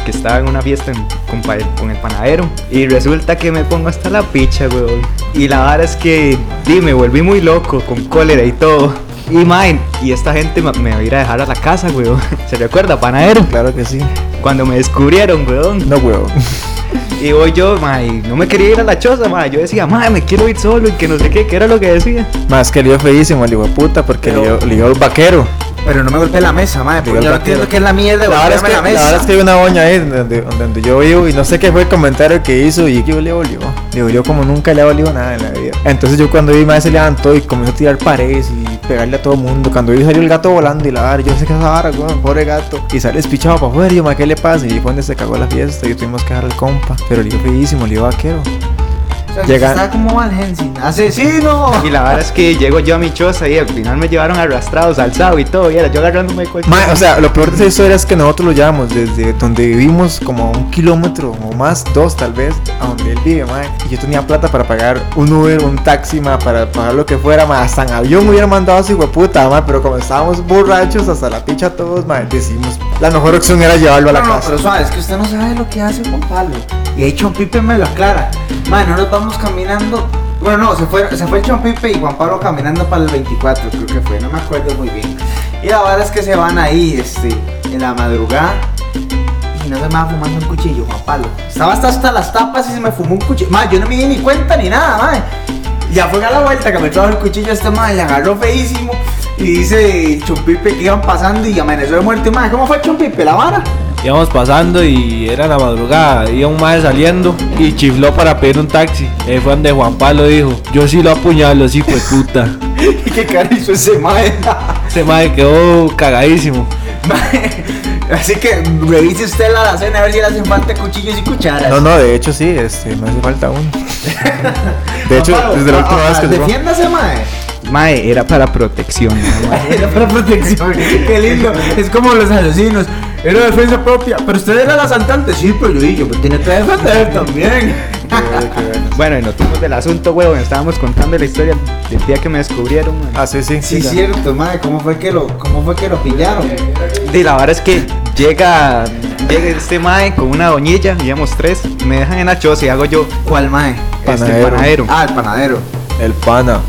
que estaba en una fiesta en- con, con el panadero y resulta que me pongo hasta la picha, weón. Y la verdad es que, di, me volví muy loco, con cólera y todo. Y man, y esta gente me, me va a ir a dejar a la casa, weón. ¿Se recuerda, panadero? Claro que sí. Cuando me descubrieron, weón. No, weón. Y voy yo, ma, y no me quería ir a la choza, ma. Yo decía, ma, me quiero ir solo y que no sé qué, que era lo que decía. Más que le dio feísimo al hijo de puta porque le dio, le dio el vaquero. Pero no me golpeé la mesa, madre. Porque el yo no entiendo qué es la mierda de La verdad, es que, la verdad es que hay una doña ahí donde, donde yo vivo y no sé qué fue el comentario que hizo y yo le olió. Le olió como nunca le ha olido nada en la vida. Entonces yo cuando vi más se levantó y comenzó a tirar paredes y pegarle a todo el mundo. Cuando vi salió el gato volando y la vara, yo sé que esa vara, weón, pobre gato. Y sale despichado para afuera yo, ¿qué le pasa? Y fue donde se cagó la fiesta y tuvimos que dejar al compa. Pero le dio feísimo, le dio vaquero. O sea, Llega- Está como Van Helsing. ¡Asesino! Y la verdad es que llego yo a mi choza y al final me llevaron arrastrados, alzado y todo. Y era yo agarrándome de cualquier. Ma, o sea, lo peor de esa historia es que nosotros lo llevamos desde donde vivimos como a un kilómetro o más, dos tal vez, a donde él vive, ma. Y yo tenía plata para pagar un Uber, un taxi, ma, para pagar lo que fuera, ma. Hasta en avión me hubiera mandado a su puta, ma. Pero como estábamos borrachos hasta la picha todos, ma, decimos, la mejor opción era llevarlo a la No, no, casa. pero suave, es que usted no sabe lo que hace Juan Pablo. Y ahí Chompipe me lo aclara. Mano, nos vamos caminando. Bueno, no, se fue, se fue Chompipe y Juan Pablo caminando para el 24, creo que fue, no me acuerdo muy bien. Y la verdad es que se van ahí, este, en la madrugada. Y no se me va fumando un cuchillo, Juan Pablo. Estaba hasta, hasta las tapas y se me fumó un cuchillo. Ma, yo no me di ni cuenta ni nada, ma. Ya fue a la vuelta que me trajo el cuchillo este madre, le agarró feísimo. Y dice Chompipe que iban pasando y amaneció de muerte. Madre, ¿cómo fue Chompipe? ¿La vara? Íbamos pasando y era la madrugada, iba un madre saliendo y chifló para pedir un taxi. Ahí fue donde Juan Pablo dijo, yo sí lo apuñalo, sí fue puta. ¿Y qué cara hizo ese madre? Ese madre quedó cagadísimo. Así que revise usted la alacena a ver si le hacen falta cuchillos y cucharas. No, no, de hecho sí, este, me hace falta uno. De hecho, Pablo, desde la ah, última ah, vez que llegó. Defiéndase, madre. Mae, era para protección. mae. Era para protección. Qué lindo. Es como los asesinos. Era defensa propia. Pero usted era el asaltante. Sí, pero yo, yo me tiene que defender también. Bueno, y nos fuimos del asunto, weón. Estábamos contando la historia del día que me descubrieron, mae. Ah, sí, sí. Sí, cierto, madre. ¿Cómo fue que lo, cómo fue que lo pillaron? Y la verdad es que llega, llega este mae con una doñilla, íbamos tres, me dejan en la choza y hago yo, ¿Cuál mae? este Panadero. panadero. Ah, el panadero. El pana.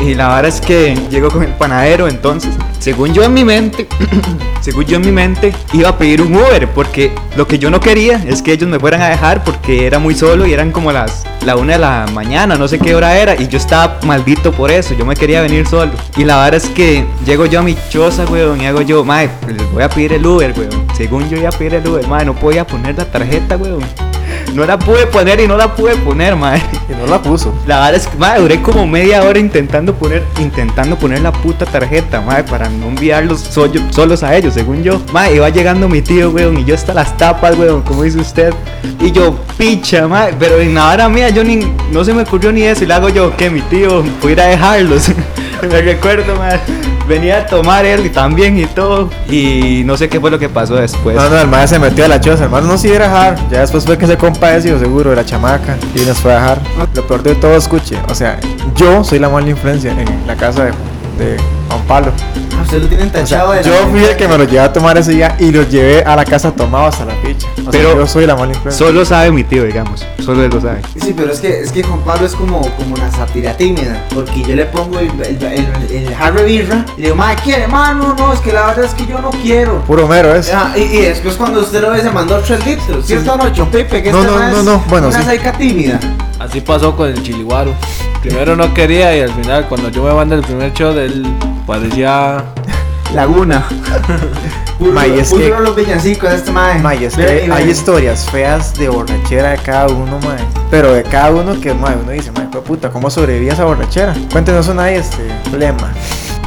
Y la verdad es que llego con el panadero, entonces, según yo en mi mente, según yo en mi mente, iba a pedir un Uber, porque lo que yo no quería es que ellos me fueran a dejar porque era muy solo y eran como las la una de la mañana, no sé qué hora era, y yo estaba maldito por eso, yo me quería venir solo. Y la verdad es que llego yo a mi choza, weón, y hago yo, mae, les voy a pedir el Uber, weón. Según yo iba a pedir el Uber, mae, no podía poner la tarjeta, weón. No la pude poner y no la pude poner, mae. Y no la puso. La verdad es que, madre, duré como media hora intentando poner, intentando poner la puta tarjeta, madre, para no enviarlos solos, solos a ellos, según yo. Madre, iba llegando mi tío, weón, y yo hasta las tapas, weón, como dice usted. Y yo, picha, madre, pero en la hora mía yo ni, no se me ocurrió ni eso, y le hago yo, que mi tío, voy a ir a dejarlos. me recuerdo, madre. Venía a tomar él y también y todo. Y no sé qué fue lo que pasó después. No, no, el madre se metió a la choza. El no se iba a dejar. Ya después fue que se compadeció, seguro, de la chamaca. Y nos fue a dejar. Lo peor de todo, escuche. O sea, yo soy la mala influencia en la casa de, de Juan Pablo. Ah, Usted lo tienen O sea, tachado de la yo fui el que me lo llevé a tomar ese día y lo llevé a la casa tomado hasta la picha. O sea, Pero yo soy la mala influencia. Solo sabe mi tío, digamos. Solo él lo sabe. Sí, pero es que, es que Juan Pablo es como, como una sátira tímida. Porque yo le pongo el, el, el, el de birra y le digo, madre, ¿quiere? Mano, no, es que la verdad es que yo no quiero. Puro mero es. Ah, y, y después cuando usted lo ve se mandó 3 litros. ¿Cierto o no, Chompipe? Que No, este no, mae no, es no, bueno, Una sí. tímida. Así pasó con el chiliguaro. Primero no quería y al final cuando yo me mandé el primer show él parecía Laguna. Mae, es que- los villancicos este mae. Mae, es que hay historias feas de borrachera de cada uno, mae. Pero de cada uno que, mae, uno dice, mae, puta, ¿cómo sobreviví a esa borrachera? Cuéntenos una ahí, este, problema.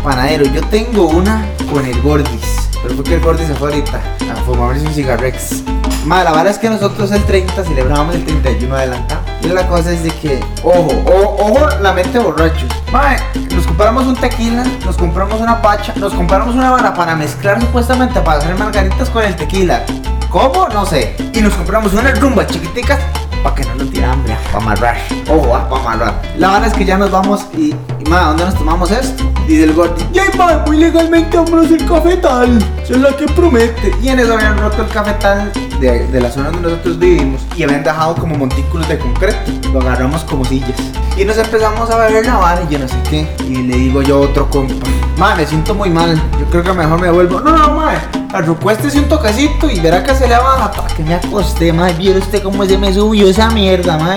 Panadero, yo tengo una con el Gordis. Pero fue que el Gordis se fue ahorita a fumarse un cigarrex. Madre, la verdad es que nosotros el 30 celebrábamos el 31 adelantado. Y la cosa es de que, ojo, o- ojo, la mente borrachos. Madre, nos compramos un tequila, nos compramos una pacha, nos compramos una vara para mezclar supuestamente para hacer margaritas con el tequila. ¿Cómo? No sé. Y nos compramos unas rumbas chiquiticas para que no nos tire hambre, para amarrar. Ojo, ah, para amarrar. La verdad es que ya nos vamos y, y ma, ¿dónde nos tomamos esto? Dice el Gordy, ya ma, muy legalmente vámonos el cafetal. Eso es lo que promete. Y en eso habían roto el cafetal de, de la zona donde nosotros vivimos y habían dejado como montículos de concreto. Lo agarramos como sillas. Y nos empezamos a beber la vara y yo no sé qué. Y le digo yo otro compa, ma, me siento muy mal. Yo creo que mejor me vuelvo. No, no, ma, recuéstese un toquecito y verá que se le baja. Para que me acosté, ma. ¿Vieron usted cómo se me subió esa mierda, ma?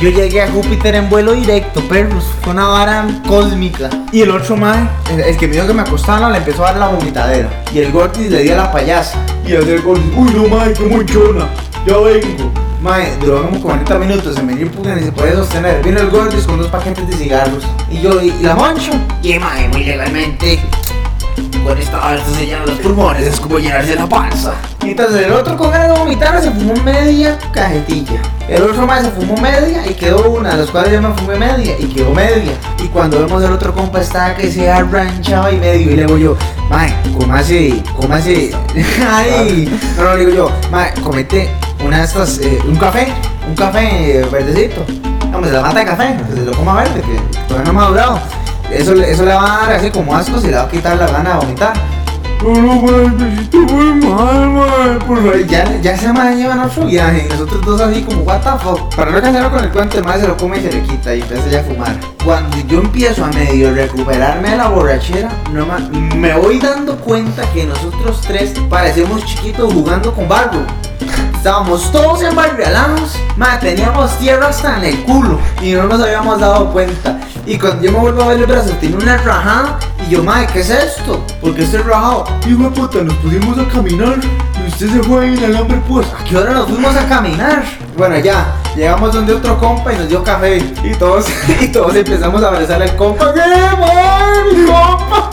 Yo llegué a Júpiter en vuelo directo, perros. Fue una vara cósmica. Y el otro, ma, el, que me dijo que me acostara, le empezó a dar la vomitadera. Y el Gortis le dio a la payasa. Y el del Gortis, uy, no, ma, qué monchona. Ya vengo. Mae, duró como 40 minutos en venir puta ni se puede sostener. Vino el Gordis con dos paquetes de cigarros. Y yo, ¿y, la moncho? Y mae, muy legalmente. Con esta alza se llenan los pulmones, es como llenarse la panza. Entonces el otro con ganas de vomitar se fumó media cajetilla. El otro más se fumó media y quedó una, de las cuales yo me fumé media y quedó media. Y cuando vemos el otro compa estaba que se arranchaba y medio y le digo yo, mae, cómase, cómase. Ay, no, no, le digo yo, mae, comete una de estas, eh, un café, un café verdecito. Vamos, se la mata de café, se lo coma verde, que todavía no ha madurado. Eso, le- eso le va a dar así como asco y le va a quitar la gana de vomitar. No, no, me muy mal, mae. Por favor. Ya, ya se me llevan a otro viaje. Y nosotros dos así como, what the fuck. Para no cansarlo con el cuento, el mae se lo come y se le quita y empieza ya a fumar. Cuando yo empiezo a medio recuperarme de la borrachera, no me voy dando cuenta que nosotros tres parecemos chiquitos jugando con barro. Estábamos todos embarrialados, ma, teníamos tierra hasta en el culo y no nos habíamos dado cuenta. Y cuando yo me vuelvo a ver el brazo, tiene una rajada y yo, madre, ¿qué es esto? ¿Por qué estoy rajado? Hijo de puta, nos pusimos a caminar y usted se fue ahí en el hambre, pues. ¿A qué hora nos fuimos a caminar? Bueno, ya, llegamos donde otro compa y nos dio café y todos, y todos empezamos a abrazar al compa. ¡Qué mi compa!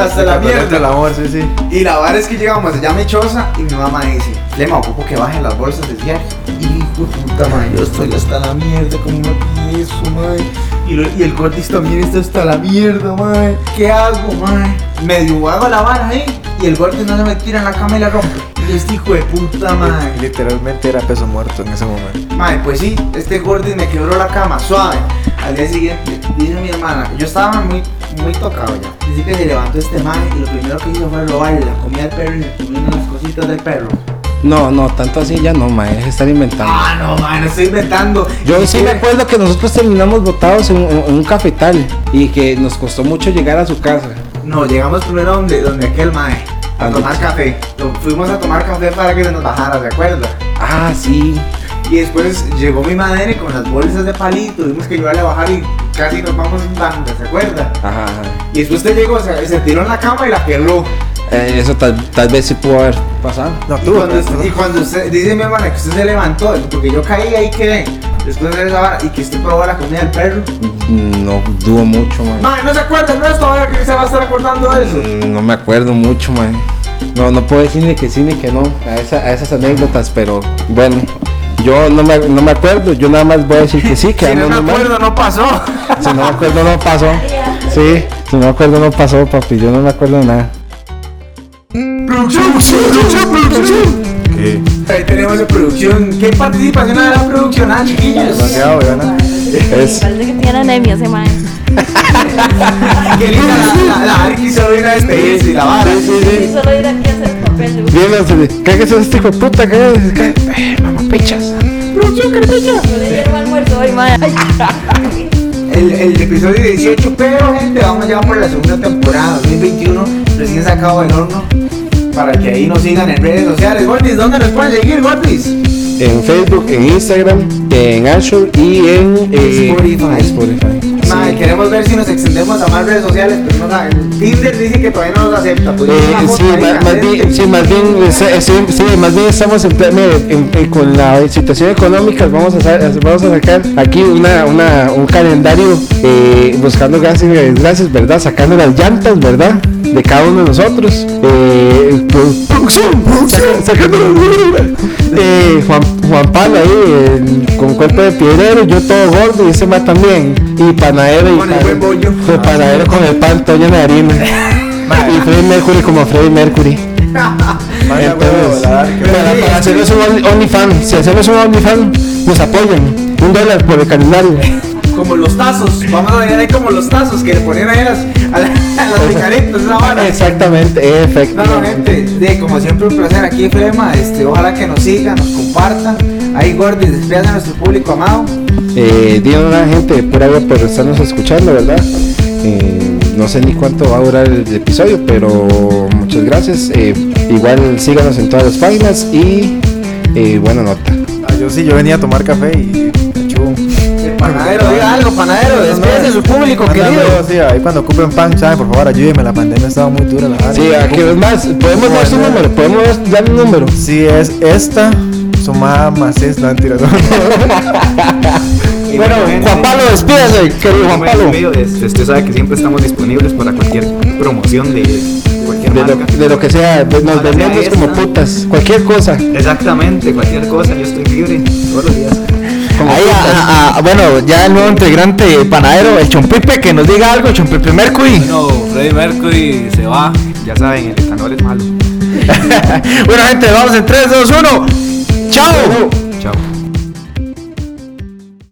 Hasta la mierda. El amor, sí, sí. Y la verdad es que llegamos allá a mi choza y mi mamá dice, Lema, ocupo que bajen las bolsas de diario. Hijo de puta madre, yo estoy hasta la mierda, ¿cómo me pide eso, madre? Y, lo- y el cortis también está hasta la mierda, madre. ¿Qué hago, madre? Medio hago la vara ahí y el cortis no se me tira en la cama y la rompe. Y este hijo de puta, madre. Literalmente era peso muerto en ese momento. Madre, pues sí, este gordis me quebró la cama, suave. Al día siguiente, dice mi hermana, yo estaba muy, muy tocado ya. Dice que se levantó este man y lo primero que hizo fue robarle la comida al perro y le comió unas cositas del perro. No, no, tanto así ya no, mae, es estar inventando. Ah, no, man, no estoy inventando. Yo sí me acuerdo que nosotros terminamos botados en, en- un cafetal y que nos costó mucho llegar a su casa. No, llegamos primero donde, donde aquel mae, a ¿A tomar café. Fuimos a tomar café para que se nos bajara, ¿se acuerda? Ah, sí. Y después llegó mi madre con las bolsas de palito, tuvimos que llevarle a bajar y casi nos vamos en banda, ¿se acuerda? Ajá, ajá. Y después usted llegó, se, se tiró en la cama y la quebró. Eh, eso tal, tal vez sí pudo haber pasado. No, Y tú, cuando, usted, y cuando usted, dice mi hermana que usted se levantó, porque yo caí ahí quedé, después de esa vara, y que usted probó la comida del perro. No dudo mucho, mae. Mae, no se acuerda, no es todavía que se va a estar acordando de eso. Mm, No me acuerdo mucho, mae. No, no puedo decir ni que sí ni que no a, esa- a esas anécdotas, pero bueno, yo no me, no me acuerdo, yo nada más voy a decir que sí, que Si no me acuerdo, no pasó. Si no me acuerdo, no pasó. Sí, si no me acuerdo, no pasó, papi, yo no me acuerdo de nada. Producción, producción, producción. Ahí tenemos la producción. ¿Qué participación de la producción, ah, chiquillos? Demasiado, ¿verdad? Es, Parece que tiene anemia ese man. Qué linda la, la, la Arqui solo viene a despedirse y la vara. Y solo ir aquí a hacer papel. bien, cállese este hijo de puta, cállese. Eh, mamá, pichas. Producción, carpecha. Yo le dieron almuerzo hoy. El, el episodio 18, pero gente, vamos ya por la segunda temporada, 2021, recién sacado del horno. Para que ahí nos sigan en redes sociales. Gordis, ¿dónde nos pueden seguir, Gordis? En Facebook, en Instagram, en Anchor y en eh, Spotify. Spotify. Mae, queremos ver si nos extendemos a más redes sociales, pero no saben. Tinder dice que todavía no nos acepta. Pues, Eh, sí, ma- más bien, sí, más bien, eh, sí, más bien estamos en, en- en- con la situación económica, vamos a, vamos a sacar aquí una, una, un calendario eh, buscando gracias, gracias, ¿verdad? Sacando las llantas, ¿verdad? De cada uno de nosotros. Eh, pro- producción, producción, sacando las eh, Juan, Juan Pablo ahí con cuerpo de piedrero, yo todo gordo y ese más también. Y panadero y Con el pan- buen bollo. fue panadero con el pan todo lleno de harina. y Freddie Mercury como Freddie Mercury. Entonces, para, para hacernos un Only- OnlyFans, si hacemos un OnlyFans, nos apoyan. Un dólar por el calendario. Como los tazos, vamos a ver ahí como los tazos que le ponían ahí a las, a picaritas, esa vara. Exactamente, No, no, efectivamente. gente, de, como siempre un placer aquí Flema, este, ojalá que nos sigan, nos compartan. Ahí Gordis, despidan a nuestro público amado. Eh, dieron a la gente por ahí por estarnos escuchando, ¿verdad? Eh, no sé ni cuánto va a durar el episodio, pero muchas gracias. Eh, igual síganos en todas las páginas y eh, buena nota. Ah, yo sí, yo venía a tomar café y panadero, diga algo, panadero, despídase de su público, querido. Sí, ahí cuando ocupen pan, ¿saben? Por favor, ayúdenme, la pandemia estaba muy dura, la verdad. Sí, aquí es más, podemos dar su número, podemos dar un número. Sí, es esta, sumada más esta, mentira. no. Bueno, Juan Pablo, despídase, querido Juan Pablo. Usted sabe que siempre estamos disponibles para cualquier promoción de cualquier De lo, de lo que sea, pues nos vendemos como putas, cualquier cosa. Exactamente, cualquier cosa, yo estoy libre todos los días. Como Ahí, putas. a- a- bueno, ya el nuevo integrante panadero, el Chompipe, que nos diga algo, Chompipe Mercury. No, Freddie Mercury se va. Ya saben, el etanol es malo. bueno, gente, vamos en 3, 2, 1. ¡Chao!